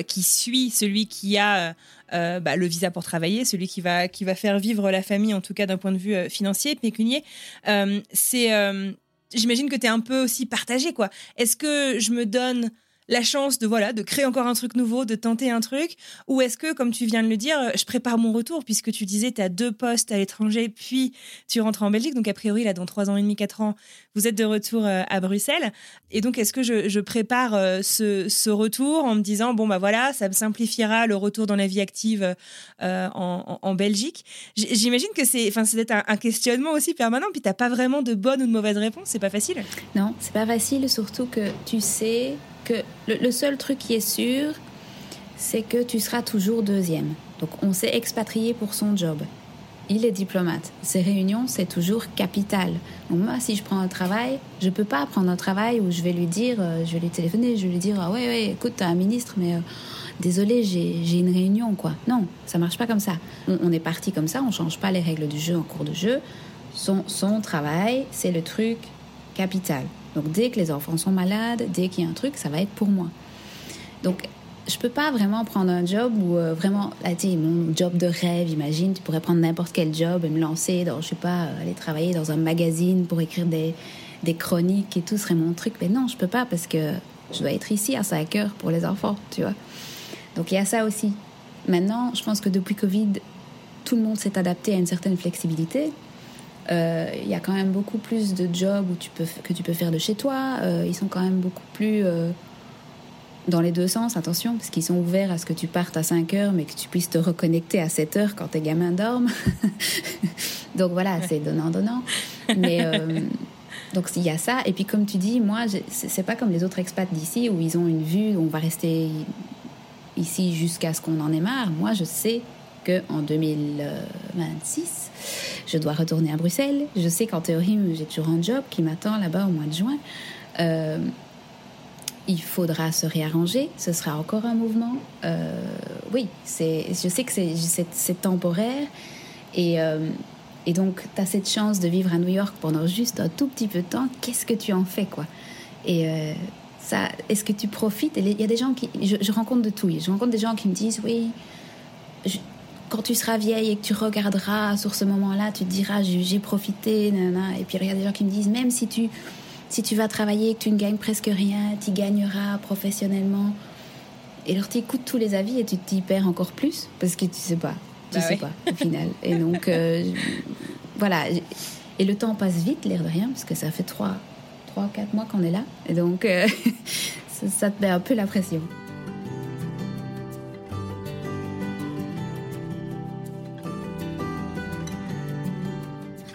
qui suit celui qui a euh, bah, le visa pour travailler, celui qui va, qui va faire vivre la famille, en tout cas d'un point de vue euh, financier, pécunier. Euh, c'est, j'imagine que tu es un peu aussi partagé, quoi. Est-ce que je me donne la chance de voilà de créer encore un truc nouveau, de tenter un truc? Ou est-ce que, comme tu viens de le dire, je prépare mon retour puisque tu disais tu as deux postes à l'étranger, puis tu rentres en Belgique, donc a priori là dans trois ans et demi, quatre ans, vous êtes de retour euh, à Bruxelles. Et donc est-ce que je, prépare euh, ce, retour en me disant bon bah voilà, ça me simplifiera le retour dans la vie active euh, en, Belgique? J'imagine que c'est enfin c'est un, un questionnement aussi permanent, puis t'as pas vraiment de bonne ou de mauvaise réponse, c'est pas facile? Non, c'est pas facile, surtout que tu sais que le, seul truc qui est sûr, c'est que tu seras toujours deuxième. Donc on s'est expatrié pour son job. Il est diplomate. Ces réunions, c'est toujours capital. Moi, si je prends un travail, je peux pas prendre un travail où je vais lui dire, euh, je vais lui téléphoner, je vais lui dire, ah ouais, ouais, écoute, t'as un ministre, mais euh, désolé, j'ai une réunion, quoi. Non, ça marche pas comme ça. On, est parti comme ça, on change pas les règles du jeu en cours de jeu. Son, son travail, c'est le truc capital. Donc dès que les enfants sont malades, dès qu'il y a un truc, ça va être pour moi. Donc je peux pas vraiment prendre un job où euh, vraiment, là, mon job de rêve, imagine, tu pourrais prendre n'importe quel job et me lancer dans, je sais pas, euh, aller travailler dans un magazine pour écrire des, des chroniques et tout serait mon truc. Mais non, je peux pas parce que je dois être ici à 5 heures pour les enfants, tu vois. Donc il y a ça aussi. Maintenant, je pense que depuis Covid, tout le monde s'est adapté à une certaine flexibilité. Euh, il y a quand même beaucoup plus de jobs où tu peux, que tu peux faire de chez toi. Euh, ils sont quand même beaucoup plus euh, dans les deux sens, attention, parce qu'ils sont ouverts à ce que tu partes à 5 heures, mais que tu puisses te reconnecter à 7 heures quand tes gamins dorment. donc voilà, c'est donnant-donnant. Mais donc il y a ça. Et puis comme tu dis, moi, c'est pas comme les autres expats d'ici où ils ont une vue, où on va rester ici jusqu'à ce qu'on en ait marre. Moi, je sais qu'en 2026, je dois retourner à Bruxelles. Je sais qu'en théorie, j'ai toujours un job qui m'attend là-bas au mois de juin. Euh, il faudra se réarranger. Ce sera encore un mouvement. Euh, oui, je sais que c'est, temporaire. Et, euh, donc, tu as cette chance de vivre à New York pendant juste un tout petit peu de temps. Qu'est-ce que tu en fais, quoi? Et ça, est-ce que tu profites? Il y a des gens qui... Je, je rencontre de tout. Je rencontre des gens qui me disent, oui, quand tu seras vieille et que tu regarderas sur ce moment-là, tu te diras j'ai profité, Et puis il y a des gens qui me disent même si tu, si tu vas travailler et que tu ne gagnes presque rien, tu gagneras professionnellement. Et alors tu écoutes tous les avis et tu t'y perds encore plus parce que tu sais pas, tu bah sais pas au final. Et donc euh, voilà. Et le temps passe vite, l'air de rien, parce que ça fait 3, 3 4 mois qu'on est là. Et donc euh, ça te met un peu la pression.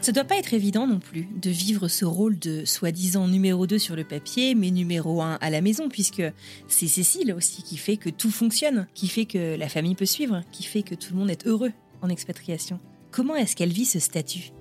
Ça doit pas être évident non plus de vivre ce rôle de soi-disant numéro 2 sur le papier, mais numéro 1 à la maison, puisque c'est Cécile aussi qui fait que tout fonctionne, qui fait que la famille peut suivre, qui fait que tout le monde est heureux en expatriation. Comment est-ce qu'elle vit ce statut?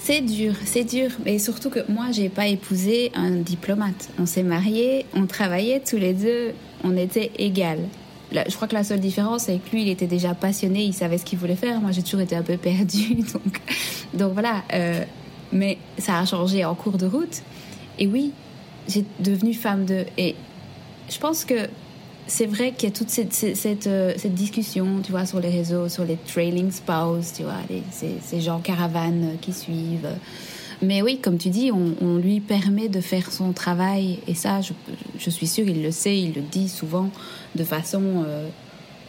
C'est dur, c'est dur. Mais surtout que moi, j'ai pas épousé un diplomate. On s'est mariés, on travaillait tous les deux, on était égales je crois que la seule différence, c'est que lui, il était déjà passionné, il savait ce qu'il voulait faire. Moi, j'ai toujours été un peu perdue. Donc, voilà. Euh, mais ça a changé en cours de route. Et oui, j'ai devenu femme de. Et je pense que c'est vrai qu'il y a toute cette, euh, discussion, tu vois, sur les réseaux, sur les trailing spouses, tu vois, ces, ces, gens caravanes qui suivent. Mais oui, comme tu dis, on, lui permet de faire son travail, et ça, je, suis sûre, il le sait, il le dit souvent de façon euh,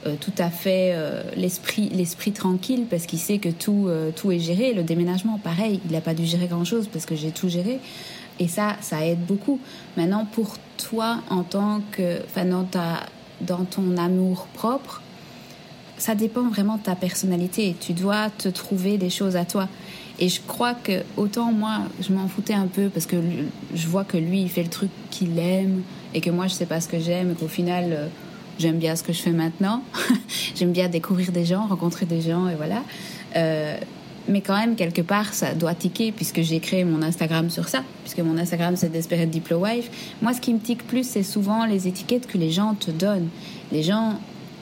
euh, tout à fait euh, l'esprit l'esprit tranquille, parce qu'il sait que tout, tout est géré. Le déménagement, pareil, il n'a pas dû gérer grand-chose, parce que j'ai tout géré. Et ça, ça aide beaucoup. Maintenant, pour toi, en tant que, enfin, dans, dans ton amour propre, ça dépend vraiment de ta personnalité. Tu dois te trouver des choses à toi. Et je crois que autant moi, je m'en foutais un peu parce que je vois que lui, il fait le truc qu'il aime et que moi, je sais pas ce que j'aime et qu'au final, euh, j'aime bien ce que je fais maintenant. j'aime bien découvrir des gens, rencontrer des gens et voilà. Euh, mais quand même, quelque part, ça doit tiquer puisque j'ai créé mon Instagram sur ça, puisque mon Instagram, c'est Desperate Diplo Wife. Moi, ce qui me tique plus, c'est souvent les étiquettes que les gens te donnent. Les gens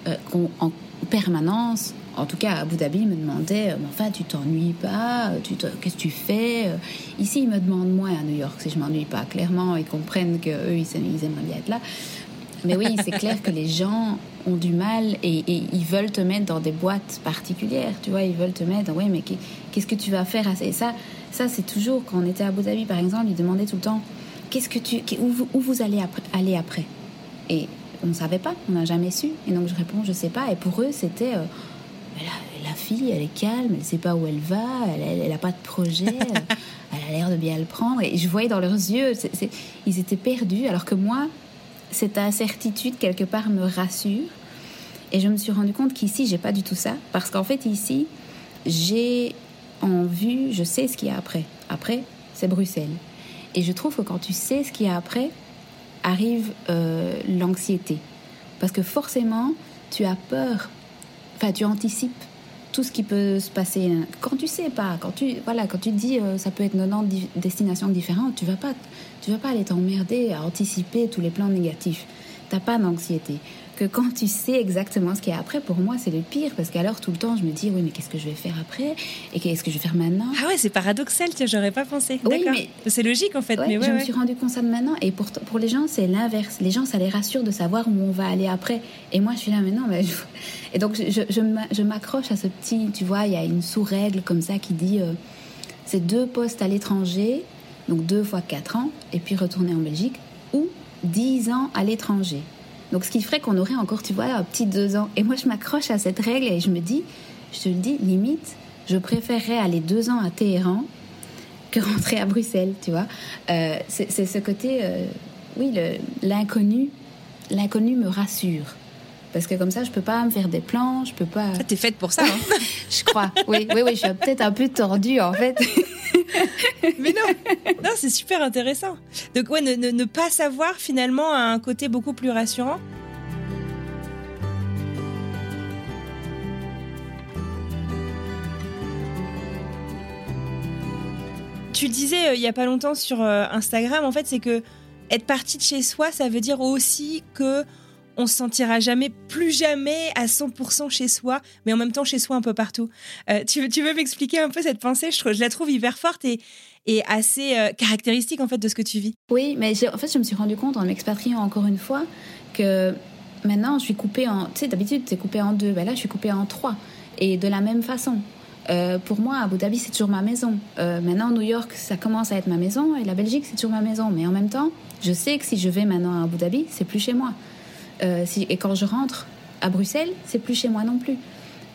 euh, en permanence en tout cas Abu Dhabi, me demandait euh, enfin, tu t'ennuies pas tu Qu'est-ce que tu fais euh Ici, ils me demandent moins à New York si je m'ennuie pas. Clairement, ils comprennent qu'eux, ils, ils aimeraient bien être là. Mais oui, c'est clair que les gens ont du mal et, ils veulent te mettre dans des boîtes particulières. Tu vois, ils veulent te mettre, oui, mais qu'est-ce que tu vas faire Et ça, ça c'est toujours, quand on était à Abu Dhabi, par exemple, ils demandaient tout le temps, qu'est-ce que tu, où, vous, allez après, aller après? Et on ne savait pas, on n'a jamais su. Et donc je réponds, je sais pas. Et pour eux, c'était, euh, la, fille, elle est calme, elle ne sait pas où elle va, elle n'a pas de projet, elle, a l'air de bien le prendre. Et je voyais dans leurs yeux, ils étaient perdus, alors que moi, cette incertitude, quelque part, me rassure. Et je me suis rendu compte qu'ici, j'ai pas du tout ça. Parce qu'en fait, ici, j'ai en vue, je sais ce qu'il y a après. Après, c'est Bruxelles. Et je trouve que quand tu sais ce qu'il y a après, arrive euh, l'anxiété. Parce que forcément, tu as peur enfin, tu anticipes tout ce qui peut se passer. Quand tu sais pas, quand tu, voilà, quand tu dis euh, ça peut être 90 destinations différentes, tu vas pas, tu vas pas aller t'emmerder à anticiper tous les plans négatifs. T'as pas d'anxiété que quand tu sais exactement ce qu'il y a après, pour moi, c'est le pire. Parce qu'alors, tout le temps, je me dis, oui, mais qu'est-ce que je vais faire après? Et qu'est-ce que je vais faire maintenant? Ah ouais, c'est paradoxal, tiens, j'aurais pas pensé. Oui, mais c'est logique en fait. mais je me suis rendu compte ça de maintenant. Et pour, pour les gens, c'est l'inverse. Les gens, ça les rassure de savoir où on va aller après. Et moi, je suis là maintenant. Mais Et donc, je, je, m'accroche à ce petit, tu vois, il y a une sous-règle comme ça qui dit, euh, c'est deux postes à l'étranger, donc deux fois quatre ans, et puis retourner en Belgique, ou dix ans à l'étranger. Donc, ce qui ferait qu'on aurait encore, tu vois, un petit deux ans. Et moi, je m'accroche à cette règle et je me dis, je te le dis, limite, je préférerais aller deux ans à Téhéran que rentrer à Bruxelles, tu vois. Euh, c'est ce côté, euh, oui, l'inconnu, l'inconnu me rassure. Parce que comme ça, je peux pas me faire des plans, je peux pas. Ah, t'es faite pour ça, hein Je crois. Oui, oui, oui, je suis peut-être un peu tordue en fait. Mais non, non, c'est super intéressant. Donc ouais, ne, ne pas savoir finalement a un côté beaucoup plus rassurant. Tu disais euh, il y a pas longtemps sur euh, Instagram, en fait, c'est que être parti de chez soi, ça veut dire aussi que on se sentira jamais, plus jamais à 100% chez soi, mais en même temps chez soi un peu partout. Euh, tu, tu, veux m'expliquer un peu cette pensée? Je, la trouve hyper forte et, assez caractéristique en fait de ce que tu vis. Oui, mais en fait je me suis rendu compte en m'expatriant encore une fois que maintenant je suis coupée en... Tu sais, d'habitude c'est coupé en deux, ben là je suis coupée en trois. Et de la même façon. Euh, pour moi, Abu Dhabi, c'est toujours ma maison. Euh, maintenant, New York, ça commence à être ma maison et la Belgique, c'est toujours ma maison. Mais en même temps, je sais que si je vais maintenant à Abu Dhabi, c'est plus chez moi. Euh, et quand je rentre à Bruxelles, c'est plus chez moi non plus.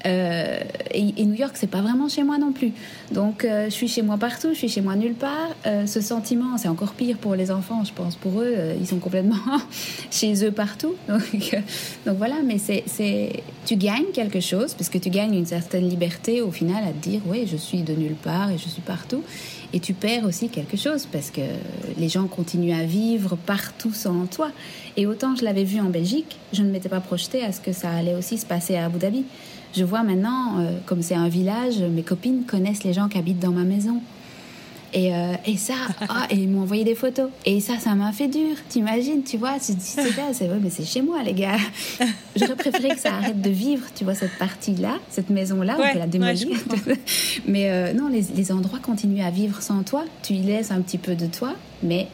Euh, et, New York, c'est pas vraiment chez moi non plus. Donc, euh, je suis chez moi partout, je suis chez moi nulle part. Ce sentiment, c'est encore pire pour les enfants, je pense. Pour eux, ils sont complètement chez eux partout. Donc, donc voilà, mais c'est, tu gagnes quelque chose, parce que tu gagnes une certaine liberté au final à te dire, oui, je suis de nulle part et je suis partout. Et tu perds aussi quelque chose parce que les gens continuent à vivre partout sans toi. Et autant je l'avais vu en Belgique, je ne m'étais pas projeté à ce que ça allait aussi se passer à Abu Dhabi. Je vois maintenant, euh, comme c'est un village, mes copines connaissent les gens qui habitent dans ma maison. Et, euh, et ça, ah, et ils m'ont envoyé des photos. Et ça, ça m'a fait dur. T'imagines, tu vois, tu dis, c'est c'est vrai, mais c'est chez moi, les gars. J'aurais préféré que ça arrête de vivre, tu vois, cette partie-là, cette maison-là, on peut la démolir. mais euh, non, les, les, endroits continuent à vivre sans toi. Tu y laisses un petit peu de toi, mais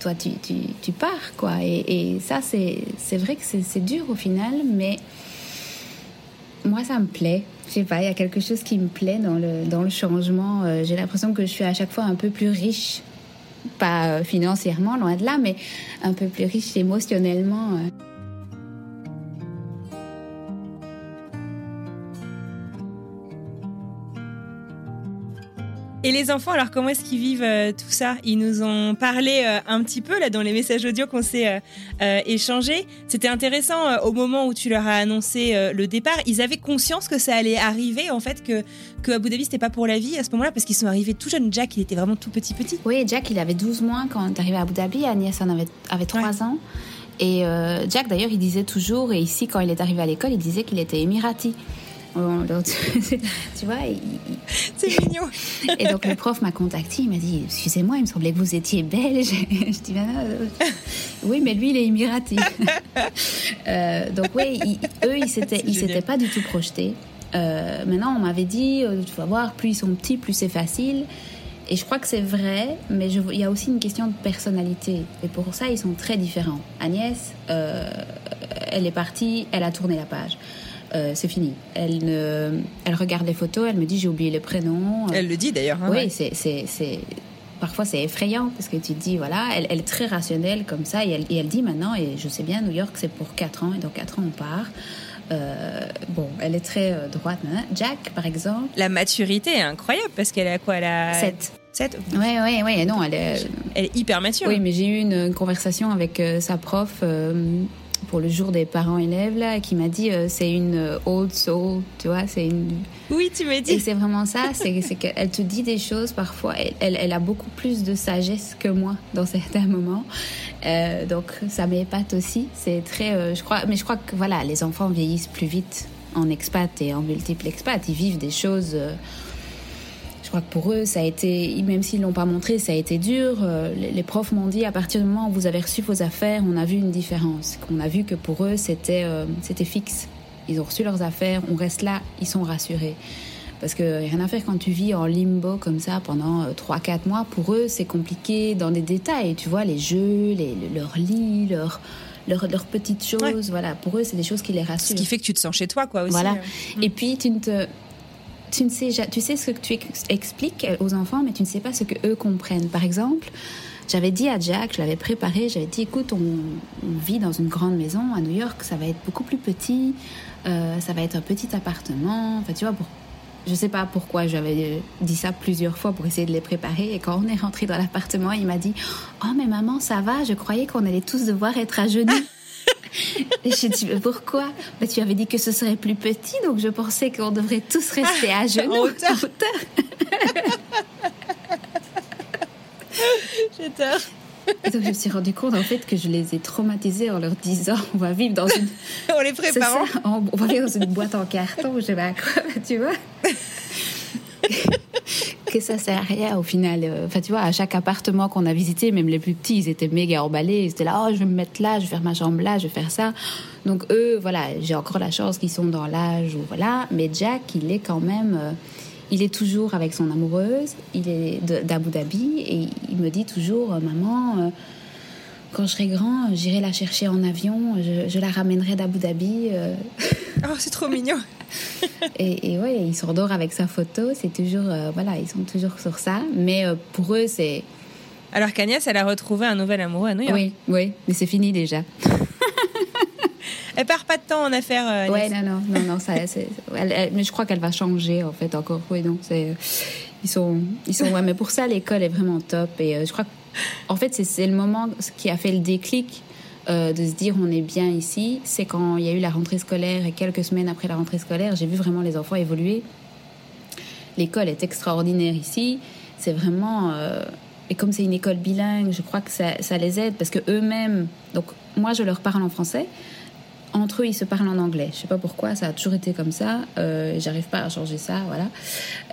toi, tu, tu, tu pars, quoi. Et, et ça, c'est vrai que c'est dur au final, mais moi, ça me plaît. Je sais pas, il y a quelque chose qui me plaît dans le, dans le changement. Euh, j'ai l'impression que je suis à chaque fois un peu plus riche. Pas euh, financièrement, loin de là, mais un peu plus riche émotionnellement. Et les enfants, alors comment est-ce qu'ils vivent euh, tout ça? Ils nous ont parlé euh, un petit peu là dans les messages audio qu'on s'est euh, échangés. C'était intéressant au moment où tu leur as annoncé le départ. Ils avaient conscience que ça allait arriver, en fait, que, que Abu Dhabi c'était pas pour la vie à ce moment-là, parce qu'ils sont arrivés tout jeunes. Jack, il était vraiment tout petit petit. Oui, Jack, il avait 12 mois quand on est arrivé à Abu Dhabi. Agnès en avait, avait 3 ans. Et Jack, d'ailleurs, il disait toujours, et ici, quand il est arrivé à l'école, il disait qu'il était émirati. tu vois, c'est mignon. Et donc le prof m'a contacté, il m'a dit Excusez-moi, il me semblait que vous étiez belge. Je dis ben, euh, Oui, mais lui, il est émirati. euh, donc, oui, eux, ils s'étaient, ils s'étaient pas du tout projetés. Euh, maintenant, on m'avait dit euh, Tu vas voir, plus ils sont petits, plus c'est facile. Et je crois que c'est vrai, mais je, il y a aussi une question de personnalité. Et pour ça, ils sont très différents. Agnès, elle est partie, elle a tourné la page. Euh, c'est fini. Elle, ne, elle regarde les photos, elle me dit j'ai oublié les prénoms. Elle le dit d'ailleurs. Hein, oui, c'est, parfois c'est effrayant parce que tu te dis voilà, elle, elle est très rationnelle comme ça et elle, et elle, dit maintenant et je sais bien New York c'est pour 4 ans et dans 4 ans on part. Euh, bon, elle est très euh, droite. Jack, par exemple. La maturité est incroyable parce qu'elle a quoi Elle a 7. 7 Oui, oui, oui. Non, elle est... elle est hyper mature. Oui, mais j'ai eu une, conversation avec sa prof pour le jour des parents-élèves là, qui m'a dit euh, c'est une euh, old soul, tu vois, c'est une. Oui, tu m'as dit. Et c'est vraiment ça, c'est qu'elle te dit des choses parfois. Elle, elle, a beaucoup plus de sagesse que moi dans certains moments, euh, donc ça m'épate aussi. C'est très, je crois, mais je crois que voilà, les enfants vieillissent plus vite en expat et en multiple expat. Ils vivent des choses crois que pour eux, ça a été, même s'ils l'ont pas montré, ça a été dur. Euh, les profs m'ont dit à partir du moment où vous avez reçu vos affaires, on a vu une différence. On a vu que pour eux, c'était euh, c'était fixe. Ils ont reçu leurs affaires, on reste là, ils sont rassurés. Parce que rien à faire quand tu vis en limbo comme ça pendant 3-4 euh, mois. Pour eux, c'est compliqué dans des détails. Tu vois, les jeux, les, leur lit, leur, leurs leur petites choses. Voilà, pour eux, c'est des choses qui les rassurent. Ce qui fait que tu te sens chez toi, quoi, aussi. Voilà. Et puis, tu ne te, tu ne sais, tu sais ce que tu expliques aux enfants, mais tu ne sais pas ce que eux comprennent. Par exemple, j'avais dit à Jack, je l'avais préparé, j'avais dit écoute, on, vit dans une grande maison à New York, ça va être beaucoup plus petit, euh, ça va être un petit appartement. Enfin, tu vois, pour, je sais pas pourquoi j'avais dit ça plusieurs fois pour essayer de les préparer. Et quand on est rentré dans l'appartement, il m'a dit Oh, mais maman, ça va, je croyais qu'on allait tous devoir être à genoux. Et je dit pourquoi? Bah, Tu avais dit que ce serait plus petit, donc je pensais qu'on devrait tous rester à genoux. en hauteur. J'adore. Et donc je me suis rendu compte en fait que je les ai traumatisés en leur disant on va vivre dans une. on les prépare. on va vivre dans une boîte en carton. Je sais pas quoi, tu vois? Que ça sert à rien au final. Euh, enfin, tu vois, à chaque appartement qu'on a visité, même les plus petits, ils étaient méga emballés. Ils étaient là, oh, je vais me mettre là, je vais faire ma jambe là, je vais faire ça. Donc eux, voilà, j'ai encore la chance qu'ils sont dans l'âge où voilà. Mais Jack, il est quand même. Euh, il est toujours avec son amoureuse, il est d'Abu Dhabi et il me dit toujours, maman, euh, quand je serai grand, j'irai la chercher en avion, je, la ramènerai d'Abu Dhabi. Euh. Oh, c'est trop mignon. et, et, ouais, il s'endort avec sa photo, c'est toujours, voilà, ils sont toujours sur ça. Mais pour eux, c'est. Alors qu'Agnès, elle a retrouvé un nouvel amoureux à New York. Oui, oui, mais c'est fini déjà. Elle perd pas de temps en affaires. Euh, ouais, non, non, non, non, ça, mais je crois qu'elle va changer en fait encore. Oui, donc c'est, ils sont, ils sont, ouais, mais pour ça l'école est vraiment top et euh, je crois en fait c'est le moment qui a fait le déclic. Euh, de se dire on est bien ici, c'est quand il y a eu la rentrée scolaire et quelques semaines après la rentrée scolaire, j'ai vu vraiment les enfants évoluer. L'école est extraordinaire ici, c'est vraiment et comme c'est une école bilingue, je crois que ça, ça les aide parce que eux-mêmes, donc moi je leur parle en français, entre eux, ils se parlent en anglais. Je sais pas pourquoi, ça a toujours été comme ça. Euh, J'arrive pas à changer ça, voilà.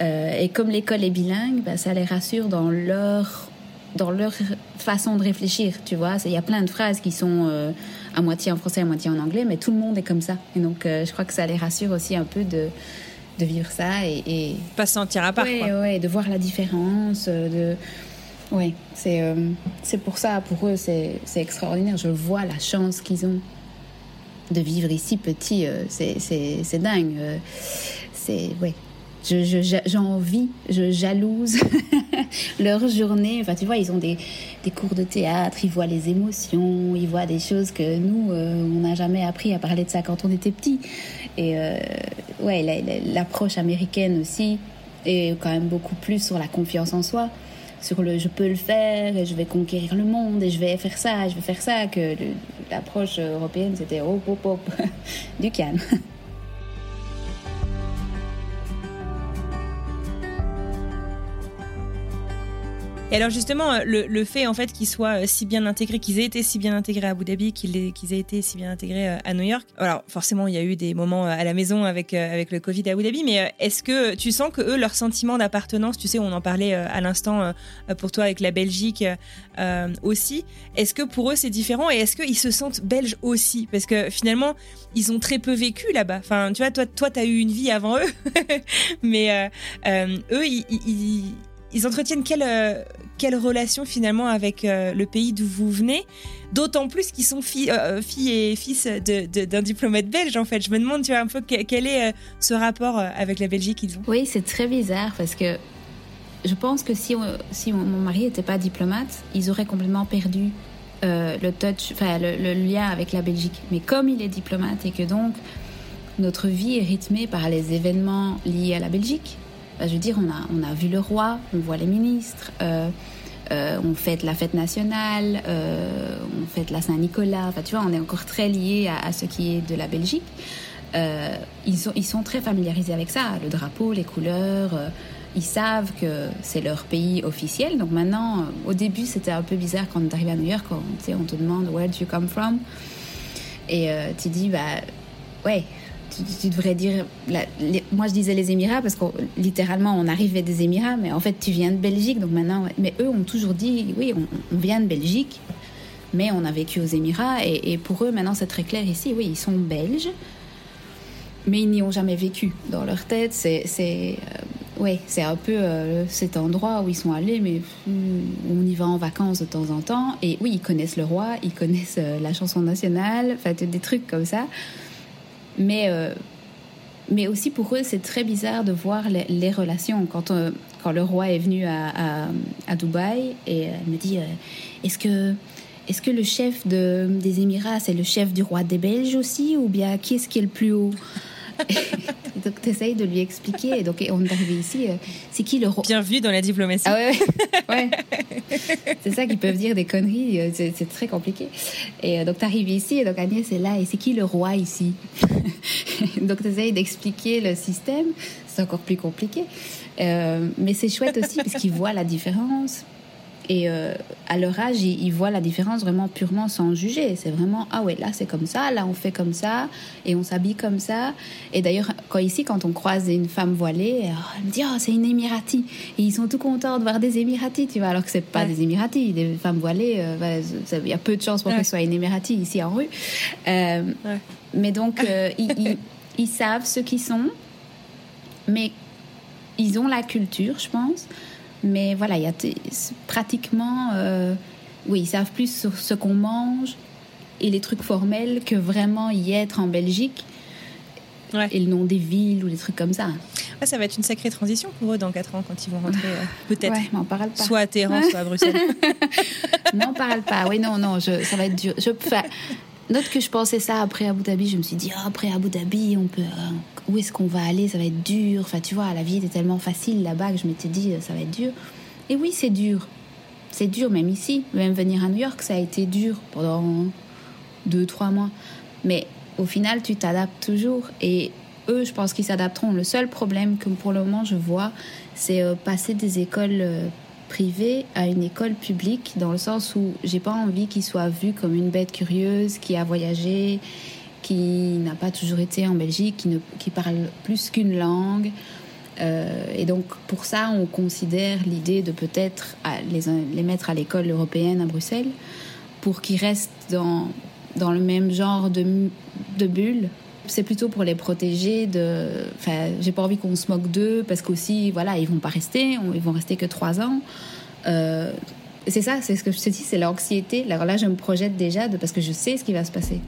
Euh, et comme l'école est bilingue, bah, ça les rassure dans leur dans leur façon de réfléchir, tu vois. Il y a plein de phrases qui sont euh, à moitié en français, à moitié en anglais, mais tout le monde est comme ça. Et donc, euh, je crois que ça les rassure aussi un peu de, de vivre ça et, et... pas se sentir à part. Ouais, ouais, de voir la différence, de oui, c'est c'est pour ça, pour eux, c'est extraordinaire. Je vois la chance qu'ils ont de vivre ici petit, euh, c'est dingue. Euh, c'est ouais. J'envie, je, je, jalouse leur journée. Enfin, tu vois, ils ont des, des, cours de théâtre, ils voient les émotions, ils voient des choses que nous, euh, on n'a jamais appris à parler de ça quand on était petit. Et ouais, l'approche américaine aussi est quand même beaucoup plus sur la confiance en soi sur le je peux le faire et je vais conquérir le monde et je vais faire ça, je vais faire ça, que l'approche européenne c'était hop hop hop du calme. Et alors justement, euh, le, fait en fait qu'ils soient euh, si bien intégrés, qu'ils aient été si bien intégrés à Abu Dhabi, qu'ils aient été si bien intégrés euh, à New York. Alors forcément, il y a eu des moments à la maison avec avec le Covid à Abu Dhabi, mais est-ce que tu sens que eux, leur sentiment d'appartenance, tu sais, on en parlait à l'instant pour toi avec la Belgique aussi. Est-ce que pour eux c'est différent et est-ce qu'ils se sentent belges aussi? Parce que finalement, ils ont très peu vécu là-bas. Enfin, tu vois, toi, toi, t'as eu une vie avant eux, mais eux, ils entretiennent quelle, euh, quelle relation finalement avec euh, le pays d'où vous venez? D'autant plus qu'ils sont euh, filles et fils d'un diplomate belge en fait. Je me demande tu vois, un peu quel est ce rapport avec la Belgique qu'ils ont? Oui, c'est très bizarre parce que je pense que si, si mon mari n'était pas diplomate, ils auraient complètement perdu le touch, le, lien avec la Belgique. Mais comme il est diplomate et que donc notre vie est rythmée par les événements liés à la Belgique, je veux dire, on a, on a vu le roi, on voit les ministres, euh, euh, on fête la fête nationale, euh, on fête la Saint-Nicolas. Enfin, tu vois, on est encore très lié à, ce qui est de la Belgique. ils, sont, ils sont très familiarisés avec ça, le drapeau, les couleurs. ils savent que c'est leur pays officiel. Donc maintenant, au début, c'était un peu bizarre quand on arrivé à New York, on, on te demande Where do you come from? Et tu dis, bah ouais, tu, devrais dire. moi, je disais les Émirats parce que littéralement, on arrivait des Émirats, mais en fait, tu viens de Belgique. Donc maintenant, mais eux ont toujours dit oui, on, vient de Belgique, mais on a vécu aux Émirats. Et, pour eux, maintenant, c'est très clair ici. Oui, ils sont belges, mais ils n'y ont jamais vécu. Dans leur tête, c'est. euh, ouais, c'est un peu euh, cet endroit où ils sont allés, mais on y va en vacances de temps en temps. Et oui, ils connaissent le roi, ils connaissent euh, la chanson nationale, enfin des trucs comme ça. Mais, euh, mais aussi pour eux, c'est très bizarre de voir les, relations. Quand, euh, quand le roi est venu à, à, Dubaï, et elle me dit Est-ce que. Est-ce que le chef de, des Émirats, c'est le chef du roi des Belges aussi Ou bien qui est-ce qui est le plus haut? donc, tu essayes de lui expliquer. Et donc, on est arrivé ici. Euh, c'est qui le roi? Bienvenue dans la diplomatie. Ah ouais, ouais. c'est ça qu'ils peuvent dire des conneries. Euh, c'est très compliqué. Et euh, donc, tu arrives ici. Et donc, Agnès est là. Et c'est qui le roi ici? Donc, tu essayes d'expliquer le système. C'est encore plus compliqué. mais c'est chouette aussi parce qu'ils voient la différence. Et euh, à leur âge, ils, voient la différence vraiment purement sans juger. C'est vraiment, ah ouais, là c'est comme ça, là on fait comme ça, et on s'habille comme ça. Et d'ailleurs, quand ici, quand on croise une femme voilée, euh, elle me dit, oh, c'est une Émirati. Et ils sont tout contents de voir des Émiratis, tu vois, alors que c'est pas des Émiratis. Des femmes voilées, euh, il y a peu de chances pour qu'elles soient une Émirati ici en rue. Mais donc, ils, ils savent ce qu'ils sont, mais ils ont la culture, je pense. Mais voilà, il y a pratiquement, euh, oui, ils savent plus sur ce qu'on mange et les trucs formels que vraiment y être en Belgique. Et le nom des villes ou des trucs comme ça. ça va être une sacrée transition pour eux dans 4 ans quand ils vont rentrer, euh, peut-être. Ouais, parle pas. Soit à Téhéran, soit à Bruxelles. n'en parle pas. Oui, non, non, je, ça va être dur. Je, Note que je pensais ça après Abu Dhabi. Je me suis dit, oh, après Abu Dhabi, on peut, euh, où est-ce qu'on va aller? Ça va être dur. Enfin, tu vois, la vie était tellement facile là-bas que je m'étais dit, euh, ça va être dur. Et oui, c'est dur. C'est dur, même ici. Même venir à New York, ça a été dur pendant deux, trois mois. Mais au final, tu t'adaptes toujours. Et eux, je pense qu'ils s'adapteront. Le seul problème que pour le moment je vois, c'est euh, passer des écoles privé à une école publique, dans le sens où j'ai pas envie qu'il soit vu comme une bête curieuse qui a voyagé, qui n'a pas toujours été en Belgique, qui, ne, qui parle plus qu'une langue. Euh, et donc pour ça, on considère l'idée de peut-être les, les mettre à l'école européenne à Bruxelles pour qu'ils restent dans, dans le même genre de, de bulle c'est plutôt pour les protéger de. Enfin, j'ai pas envie qu'on se moque d'eux parce qu'aussi, voilà, ils vont pas rester, ils vont rester que trois ans. Euh, c'est ça, c'est ce que je te dis, c'est l'anxiété. Alors là, je me projette déjà de, parce que je sais ce qui va se passer.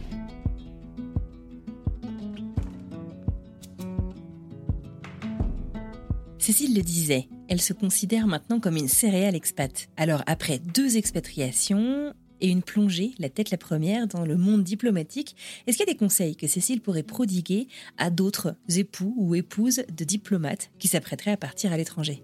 Cécile le disait, elle se considère maintenant comme une céréale expat. Alors après deux expatriations, et une plongée, la tête la première, dans le monde diplomatique. Est-ce qu'il y a des conseils que Cécile pourrait prodiguer à d'autres époux ou épouses de diplomates qui s'apprêteraient à partir à l'étranger?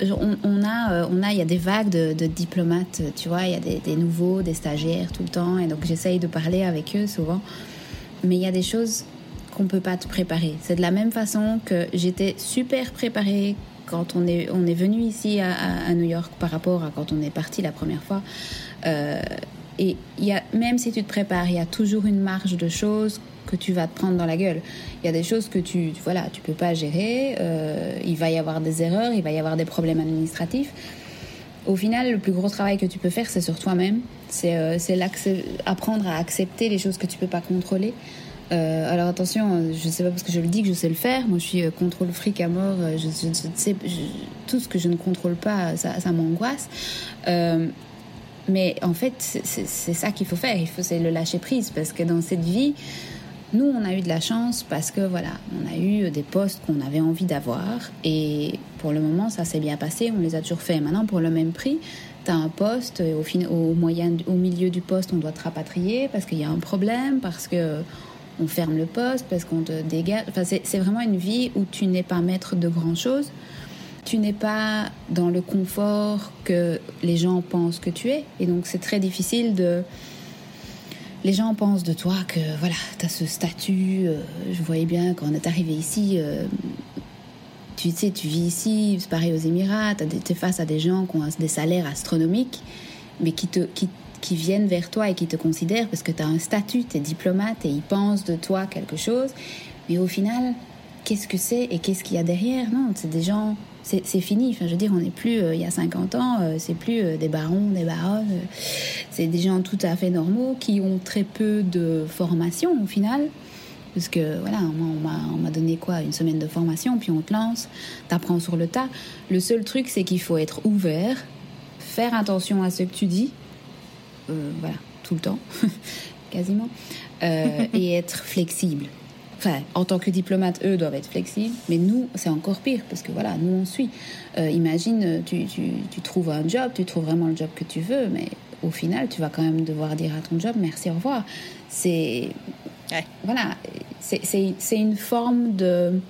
On, a, euh, on a, il y a des vagues de, diplomates, tu vois, il y a des, des, nouveaux, des stagiaires tout le temps, et donc j'essaye de parler avec eux souvent. Mais il y a des choses qu'on peut pas te préparer. C'est de la même façon que j'étais super préparée quand on est, on est venu ici à, New York par rapport à quand on est parti la première fois. Euh, et y a, même si tu te prépares, il y a toujours une marge de choses que tu vas te prendre dans la gueule. Il y a des choses que tu voilà, tu peux pas gérer. Euh, il va y avoir des erreurs, il va y avoir des problèmes administratifs. Au final, le plus gros travail que tu peux faire, c'est sur toi-même. C'est euh, apprendre à accepter les choses que tu peux pas contrôler. Euh, alors attention, je ne sais pas parce que je le dis que je sais le faire. Moi, je suis euh, contrôle fric à mort. Euh, tout ce que je ne contrôle pas, ça, m'angoisse. mais en fait, c'est ça qu'il faut faire. Il faut c'est le lâcher prise parce que dans cette vie, nous, on a eu de la chance parce que voilà, on a eu des postes qu'on avait envie d'avoir et pour le moment, ça s'est bien passé. On les a toujours fait. Maintenant, pour le même prix, tu as un poste au, fin, au, moyen, au milieu du poste, on doit te rapatrier parce qu'il y a un problème, parce que on ferme le poste parce qu'on te dégage. Enfin, c'est vraiment une vie où tu n'es pas maître de grand chose. Tu n'es pas dans le confort que les gens pensent que tu es. Et donc, c'est très difficile de. Les gens pensent de toi que voilà, tu as ce statut. Euh, je voyais bien quand on est arrivé ici. Euh, tu sais, tu vis ici, c'est pareil aux Émirats, tu es face à des gens qui ont des salaires astronomiques, mais qui te, qui viennent vers toi et qui te considèrent parce que tu as un statut, tu es diplomate et ils pensent de toi quelque chose. Mais au final, qu'est-ce que c'est et qu'est-ce qu'il y a derrière? Non, c'est des gens, c'est fini. Enfin, je veux dire, on n'est plus euh, il y a 50 ans, euh, c'est plus euh, des barons, des baronnes. c'est des gens tout à fait normaux qui ont très peu de formation au final. Parce que voilà, on m'a donné quoi? Une semaine de formation, puis on te lance, t'apprends sur le tas. Le seul truc, c'est qu'il faut être ouvert, faire attention à ce que tu dis, voilà, tout le temps, quasiment, et être flexible. Enfin, en tant que diplomate, eux doivent être flexibles, mais nous, c'est encore pire, parce que voilà, nous, on suit. imagine, tu, tu, tu trouves un job, tu trouves vraiment le job que tu veux, mais au final, tu vas quand même devoir dire à ton job merci, au revoir. C'est. Voilà, c'est une forme de,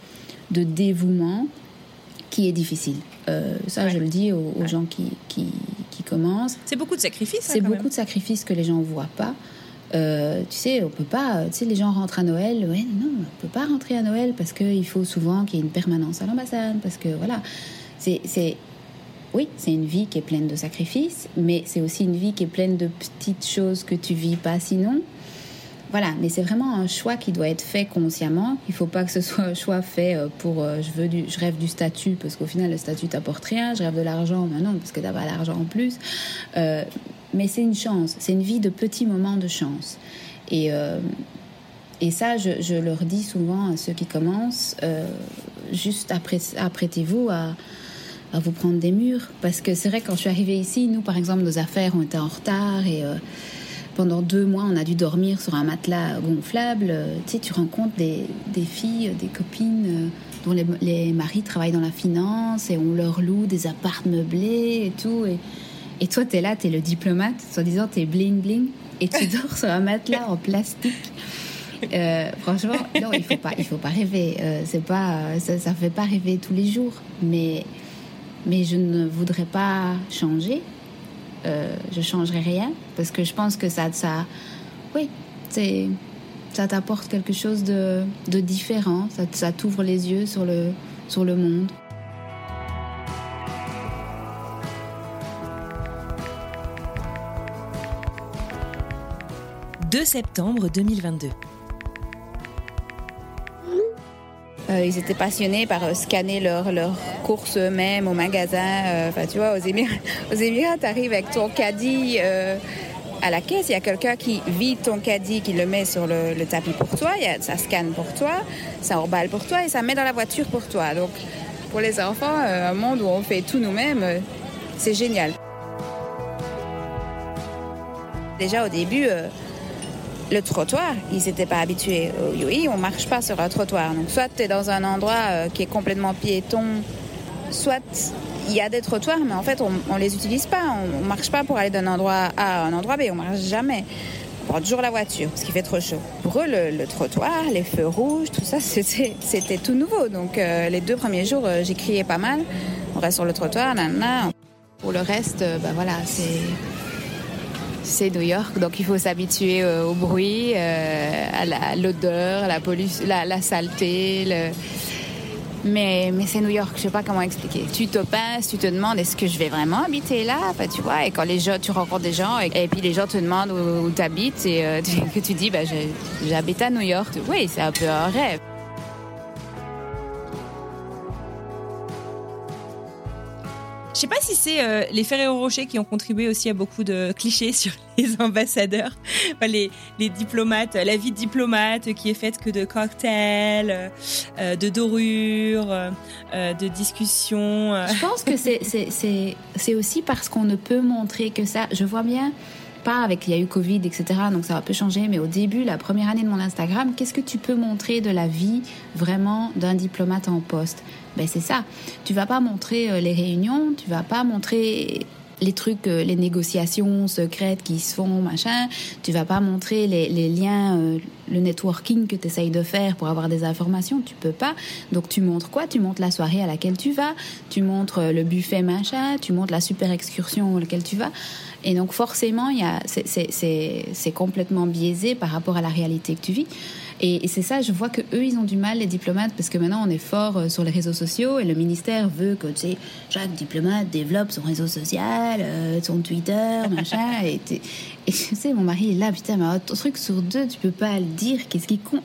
de dévouement qui est difficile. Euh, ça, je le dis aux, gens qui, qui, qui commencent. C'est beaucoup de sacrifices. C'est beaucoup de sacrifices que les gens ne voient pas. Euh, tu sais, on peut pas. Tu sais, les gens rentrent à Noël. Ouais, non, on peut pas rentrer à Noël parce qu'il faut souvent qu'il y ait une permanence à l'ambassade. Parce que voilà, c'est oui, c'est une vie qui est pleine de sacrifices, mais c'est aussi une vie qui est pleine de petites choses que tu vis pas sinon. Voilà, mais c'est vraiment un choix qui doit être fait consciemment. Il faut pas que ce soit un choix fait euh, pour euh, je veux je rêve du statut parce qu'au final le statut t'apporte rien. Je rêve de l'argent, mais non parce que t'as pas l'argent en plus. Euh, mais c'est une chance, c'est une vie de petits moments de chance. Et et ça, je, leur dis souvent à ceux qui commencent, juste apprêtez-vous à à vous prendre des murs. Parce que c'est vrai, quand je suis arrivée ici, nous, par exemple, nos affaires ont été en retard et pendant deux mois, on a dû dormir sur un matelas gonflable. Tu sais, tu rencontres des, des filles, des copines euh, dont les, les, maris travaillent dans la finance et on leur loue des apparts meublés et tout. Et, et toi, tu es là, tu es le diplomate, soi-disant, tu es bling-bling et tu dors sur un matelas en plastique. Euh, franchement, non, il faut pas, il faut pas rêver. c'est pas, ça, ça fait pas rêver tous les jours, mais mais je ne voudrais pas changer. Euh, je changerai rien parce que je pense que ça, ça, oui, c'est, ça t'apporte quelque chose de, de différent. Ça, ça t'ouvre les yeux sur le, sur le monde. « 2 septembre 2022. Ils étaient passionnés par euh, scanner leurs leur courses eux-mêmes au magasin. Euh, enfin, tu vois, aux Émirats, aux Émirats tu arrives avec ton caddie à la caisse. Il y a quelqu'un qui vide ton caddie, qui le met sur le, tapis pour toi. Ça scanne pour toi, ça emballe pour toi et ça met dans la voiture pour toi. Donc, pour les enfants, un monde où on fait tout nous-mêmes, c'est génial. Déjà au début, le trottoir, ils n'étaient pas habitués. Oui, on marche pas sur un trottoir. Donc soit tu es dans un endroit euh, qui est complètement piéton, soit il y a des trottoirs, mais en fait on, on les utilise pas. On, ne marche pas pour aller d'un endroit A à un endroit B. On marche jamais. On prend toujours la voiture parce qu'il fait trop chaud. Pour eux, le, trottoir, les feux rouges, tout ça, c'était tout nouveau. Donc euh, les deux premiers jours, euh, j'ai crié pas mal. On reste sur le trottoir, nanana. Pour le reste, bah voilà, c'est c'est New York, donc il faut s'habituer euh, au bruit, euh, à l'odeur, la, pollution, la, saleté. Mais, mais c'est New York, je sais pas comment expliquer. Tu te pinces, tu te demandes est-ce que je vais vraiment habiter là? Tu vois, et quand les gens, tu rencontres des gens et, puis les gens te demandent où, tu habites et euh, que tu dis bah, j'habite à New York. Oui, c'est un peu un rêve. Je sais pas si c'est euh, les Ferrero Rocher qui ont contribué aussi à beaucoup de clichés sur les ambassadeurs, les, diplomates, la vie de diplomate qui est faite que de cocktails, euh, de dorures, euh, de discussions. Je pense que c'est aussi parce qu'on ne peut montrer que ça. Je vois bien pas avec il y a eu Covid, etc. Donc ça va peu changer. Mais au début, la première année de mon Instagram, qu'est-ce que tu peux montrer de la vie vraiment d'un diplomate en poste? Ben c'est ça. Tu vas pas montrer euh, les réunions, tu vas pas montrer les trucs, euh, les négociations secrètes qui se font, machin. Tu vas pas montrer les, les liens, euh, le networking que tu essayes de faire pour avoir des informations. Tu peux pas. Donc tu montres quoi? Tu montres la soirée à laquelle tu vas. Tu montres le buffet, machin. Tu montres la super excursion à laquelle tu vas. Et donc forcément, il y a, c'est complètement biaisé par rapport à la réalité que tu vis. Et, c'est ça, je vois que eux, ils ont du mal, les diplomates, parce que maintenant, on est fort euh, sur les réseaux sociaux et le ministère veut que, tu sais, chaque diplomate développe son réseau social, euh, son Twitter, machin. et, et tu sais, mon mari est là, putain, mais un truc sur deux, tu peux pas le dire. Qu'est-ce qui compte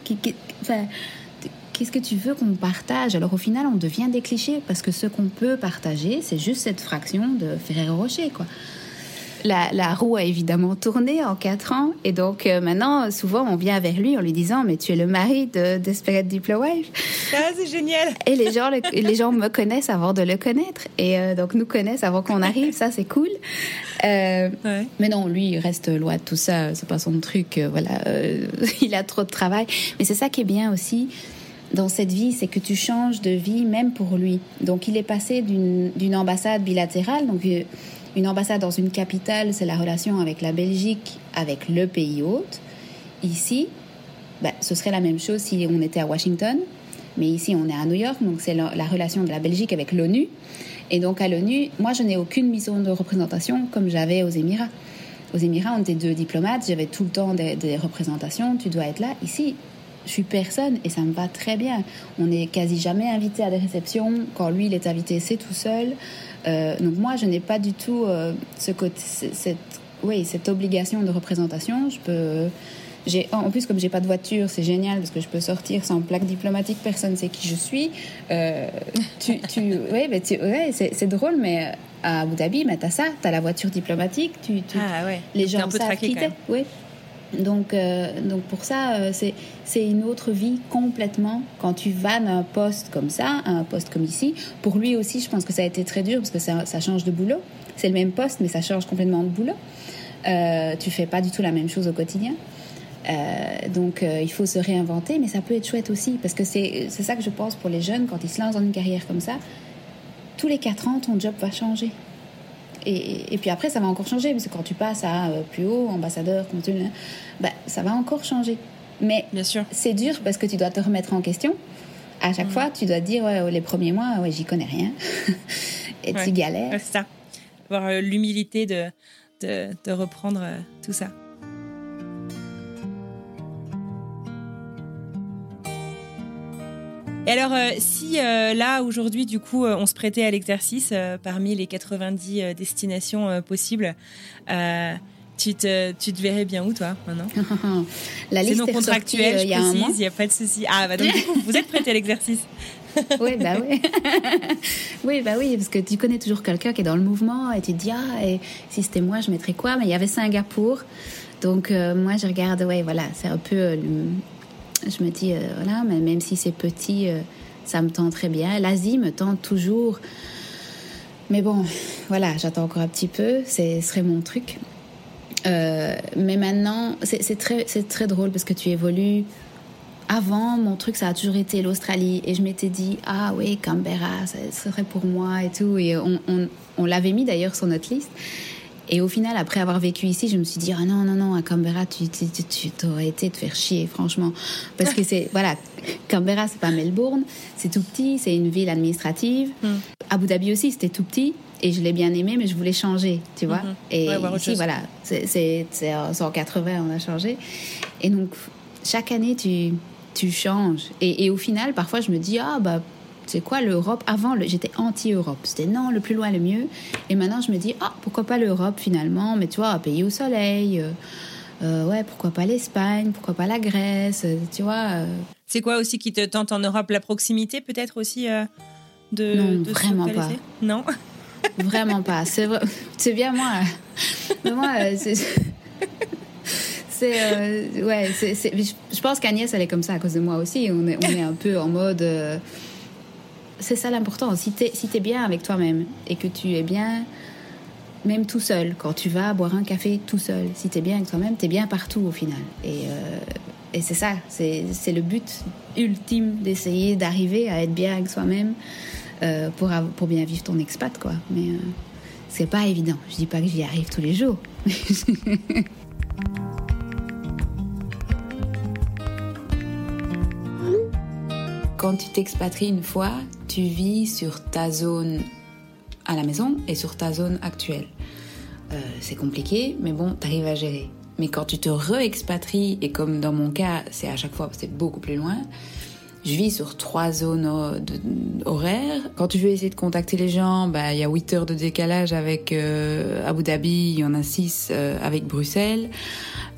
Qu'est-ce que tu veux qu'on partage? Alors au final, on devient des clichés parce que ce qu'on peut partager, c'est juste cette fraction de Ferrero Rocher, quoi. La, roue a évidemment tourné en quatre ans. Et donc euh, maintenant, souvent, on vient vers lui en lui disant Mais tu es le mari de Desperate Diplo Wife. Ah, c'est génial. Et les gens, les gens me connaissent avant de le connaître. Et euh, donc nous connaissent avant qu'on arrive. Ça, c'est cool. Euh, mais non, lui, il reste loin de tout ça. C'est pas son truc. voilà, il a trop de travail. Mais c'est ça qui est bien aussi dans cette vie, c'est que tu changes de vie même pour lui. Donc il est passé d'une ambassade bilatérale, donc une ambassade dans une capitale, c'est la relation avec la Belgique, avec le pays hôte. Ici, bah, ce serait la même chose si on était à Washington, mais ici on est à New York, donc c'est la, relation de la Belgique avec l'ONU. Et donc à l'ONU, moi je n'ai aucune mission de représentation comme j'avais aux Émirats. Aux Émirats, on était deux diplomates, j'avais tout le temps des, représentations, tu dois être là. Ici, je suis personne et ça me va très bien. On n'est quasi jamais invité à des réceptions. Quand lui, il est invité, c'est tout seul. Euh, donc moi, je n'ai pas du tout euh, ce côté, cette, oui, cette obligation de représentation. Je peux, j'ai, en plus, comme j'ai pas de voiture, c'est génial parce que je peux sortir sans plaque diplomatique, personne sait qui je suis. Euh, tu, tu, ouais, mais tu, ouais, c'est, drôle, mais à Abu Dhabi, tu as ça, tu as la voiture diplomatique, tu, tu ah, ouais. les gens savent qui t'es. Oui. Donc, euh, donc pour ça, euh, c'est une autre vie complètement. Quand tu vas d'un poste comme ça, un poste comme ici, pour lui aussi, je pense que ça a été très dur parce que ça, change de boulot. C'est le même poste, mais ça change complètement de boulot. Euh, tu fais pas du tout la même chose au quotidien. Euh, donc il faut se réinventer, mais ça peut être chouette aussi parce que c'est ça que je pense pour les jeunes quand ils se lancent dans une carrière comme ça. Tous les quatre ans, ton job va changer. Et, puis après, ça va encore changer, parce que quand tu passes à euh, plus haut, ambassadeur, bah, ça va encore changer. Mais c'est dur parce que tu dois te remettre en question. À chaque mm. fois, tu dois dire, ouais, les premiers mois, ouais, j'y connais rien. et tu galères. c'est ça. Avoir euh, l'humilité de, de, de, reprendre euh, tout ça. Et alors, euh, si euh, là, aujourd'hui, du coup, euh, on se prêtait à l'exercice parmi les 90 destinations possibles, tu te, tu te verrais bien où, toi, maintenant La liste est non contractuelle, je précise, il n'y a pas de souci. Ah, bah donc, du coup, vous êtes prêté à l'exercice oui, bah oui. oui, bah oui, parce que tu connais toujours quelqu'un qui est dans le mouvement et tu te dis, ah, et si c'était moi, je mettrais quoi? Mais il y avait Singapour. Donc, moi, je regarde, ouais, voilà, c'est un peu je me dis, euh, voilà, mais même si c'est petit, euh, ça me tend très bien. L'Asie me tente toujours. Mais bon, voilà, j'attends encore un petit peu, ce serait mon truc. Euh, mais maintenant, c'est très, très drôle parce que tu évolues. Avant, mon truc, ça a toujours été l'Australie. Et je m'étais dit, ah oui, Canberra, ça serait pour moi et tout. Et on, on l'avait mis d'ailleurs sur notre liste. Et au final, après avoir vécu ici, je me suis dit, ah non, non, non, à Canberra, tu, tu, tu aurais été te faire chier, franchement. Parce que c'est, voilà, Canberra, c'est pas Melbourne, c'est tout petit, c'est une ville administrative. Mm. Abu Dhabi aussi, c'était tout petit. Et je l'ai bien aimé, mais je voulais changer, tu vois. Mm-hmm. Et ici, voilà, c'est 180, on a changé. Et donc, chaque année, tu, tu changes. Et, et au final, parfois, je me dis, ah, bah, c'est quoi l'Europe? Avant, j'étais anti-Europe. C'était non, le plus loin, le mieux. Et maintenant, je me dis, ah, pourquoi pas l'Europe finalement? Mais tu vois, un pays au soleil. Euh, euh, ouais, pourquoi pas l'Espagne Pourquoi pas la Grèce euh, Tu vois C'est quoi aussi qui te tente en Europe? La proximité, peut-être aussi de. Non, vraiment pas. Non? Vraiment pas. C'est c'est bien moi. moi, c'est. ouais, je pense qu'Agnès, elle est comme ça à cause de moi aussi. On est, on est un peu en mode c'est ça l'important. Si tu es, si bien avec toi-même et que tu es bien, même tout seul, quand tu vas boire un café tout seul, si tu es bien avec toi-même, tu es bien partout au final. Et, euh, et c'est ça, c'est le but ultime d'essayer d'arriver à être bien avec soi-même euh, pour, pour bien vivre ton expat, quoi. Mais euh, c'est pas évident. Je dis pas que j'y arrive tous les jours. quand tu t'expatries une fois, tu vis sur ta zone à la maison et sur ta zone actuelle. Euh, c'est compliqué, mais bon, tu arrives à gérer. Mais quand tu te re-expatries, et comme dans mon cas, c'est à chaque fois, c'est beaucoup plus loin, je vis sur trois zones horaires. Quand tu veux essayer de contacter les gens, bah, il y a 8 heures de décalage avec euh, Abu Dhabi, il y en a 6 euh, avec Bruxelles.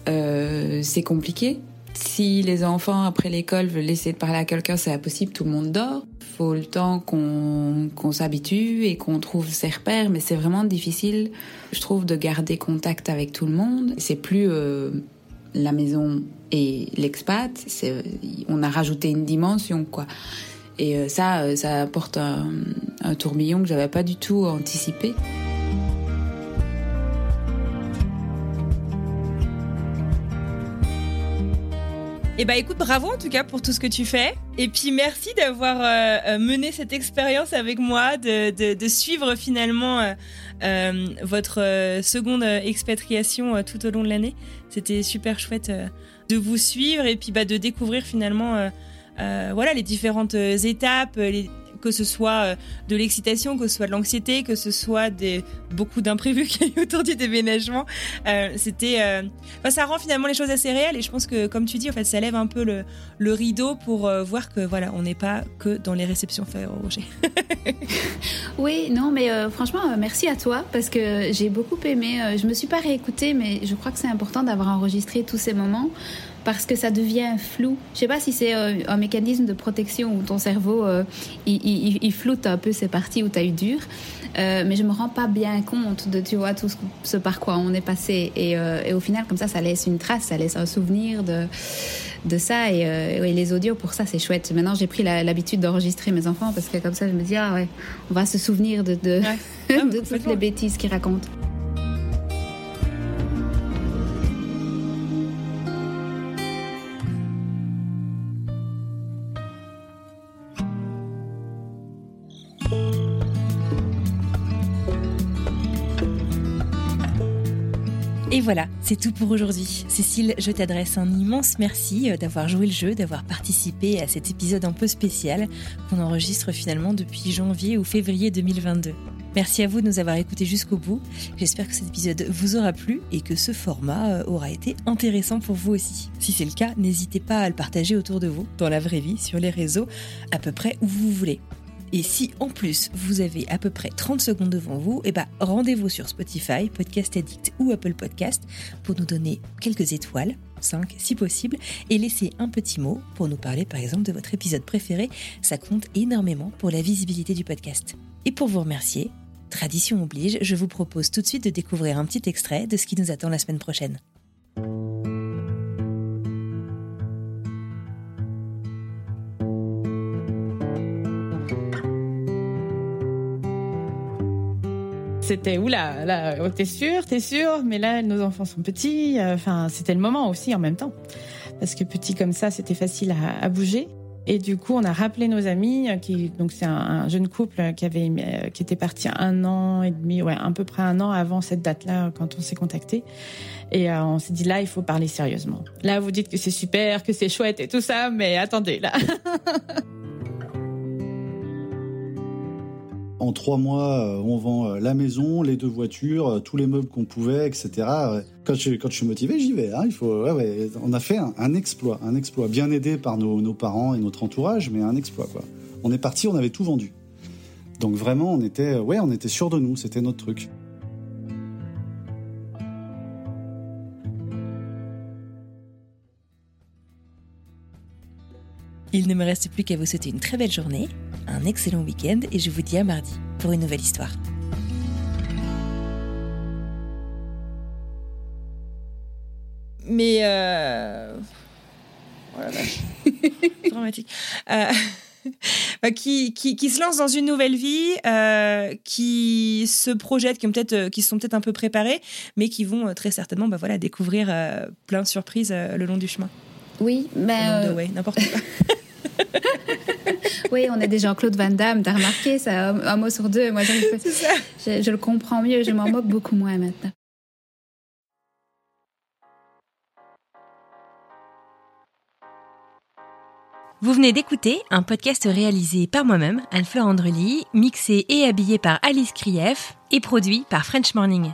c'est compliqué. Si les enfants après l'école veulent de parler à quelqu'un, c'est impossible, tout le monde dort. Faut le temps qu'on s'habitue et qu'on trouve ses repères, mais c'est vraiment difficile, je trouve, de garder contact avec tout le monde. C'est plus euh, la maison et l'expat, on a rajouté une dimension quoi. Et euh, ça, euh, ça apporte un, un tourbillon que j'avais pas du tout anticipé. Et bah écoute, bravo en tout cas pour tout ce que tu fais. Et puis merci d'avoir euh, euh, mené cette expérience avec moi, de, suivre finalement euh votre seconde expatriation tout au long de l'année. C'était super chouette de vous suivre et puis bah, de découvrir finalement voilà les différentes étapes, les, que ce soit euh, de l'excitation, que ce soit de l'anxiété, que ce soit des beaucoup d'imprévus qu'il y a eu autour du déménagement. Euh, c'était, euh, enfin, ça rend finalement les choses assez réelles et je pense que, comme tu dis, en fait, ça lève un peu le, le rideau pour voir que voilà, on n'est pas que dans les réceptions Ferrero Rocher. oui, non, mais franchement, merci à toi parce que j'ai beaucoup aimé. je me suis pas réécoutée, mais je crois que c'est important d'avoir enregistré tous ces moments parce que ça devient flou. Je sais pas si c'est euh, un mécanisme de protection où ton cerveau euh, il, il, il, floute un peu ces parties où tu as eu dur. Euh, mais je me rends pas bien compte de tu vois tout ce, ce par quoi on est passé et, et, au final comme ça ça laisse une trace ça laisse un souvenir de de ça et, et les audios pour ça c'est chouette maintenant j'ai pris l'habitude d'enregistrer mes enfants parce que comme ça je me dis ah ouais on va se souvenir de de, ouais. de toutes les bêtises qu'ils racontent voilà, c'est tout pour aujourd'hui. Cécile, je t'adresse un immense merci euh, d'avoir joué le jeu, d'avoir participé à cet épisode un peu spécial qu'on enregistre finalement depuis janvier ou février 2022. Merci à vous de nous avoir écoutés jusqu'au bout. J'espère que cet épisode vous aura plu et que ce format euh, aura été intéressant pour vous aussi. Si c'est le cas, n'hésitez pas à le partager autour de vous, dans la vraie vie, sur les réseaux, à peu près où vous voulez. Et si en plus vous avez à peu près 30 secondes devant vous, eh ben, rendez-vous sur Spotify, Podcast Addict ou Apple Podcast pour nous donner quelques étoiles, 5 si possible, et laisser un petit mot pour nous parler par exemple de votre épisode préféré. Ça compte énormément pour la visibilité du podcast. Et pour vous remercier, tradition oblige, je vous propose tout de suite de découvrir un petit extrait de ce qui nous attend la semaine prochaine. C'était oula, là, oh, t'es sûr, t'es sûr, mais là, nos enfants sont petits. Euh, enfin, c'était le moment aussi en même temps, parce que petit comme ça, c'était facile à, bouger. Et du coup, on a rappelé nos amis, euh, qui donc c'est un, un, jeune couple qui avait euh, qui était parti un an et demi, ouais, à peu près un an avant cette date-là, quand on s'est contacté. Et on s'est dit là, il faut parler sérieusement. Là, vous dites que c'est super, que c'est chouette et tout ça, mais attendez là. En trois mois, euh, on vend euh, la maison, les deux voitures, euh, tous les meubles qu'on pouvait, etc. Quand je, suis motivé, j'y vais. Hein. Il faut. On a fait un, exploit, un exploit, bien aidé par nos, parents et notre entourage, mais un exploit. On est parti, on avait tout vendu. Donc vraiment, on était, ouais, on était sûr de nous. C'était notre truc. Il ne me reste plus qu'à vous souhaiter une très belle journée, un excellent week-end et je vous dis à mardi pour une nouvelle histoire. Mais euh... oh la vache, dramatique. Euh... qui, qui, qui, se lancent dans une nouvelle vie, euh, qui se projettent, qui, ont peut-être, euh, qui sont peut-être un peu préparés, mais qui vont très certainement bah, voilà, découvrir euh, plein de surprises euh, le long du chemin. Oui, mais. Ouais, n'importe quoi. oui, on est des Jean-Claude Van Damme, t'as remarqué ça, un mot sur deux. Moi, je, je le comprends mieux, je m'en moque beaucoup moins maintenant. Vous venez d'écouter un podcast réalisé par moi-même, Anne-Fleur Andrely, mixé et habillé par Alice Krief et produit par French Morning.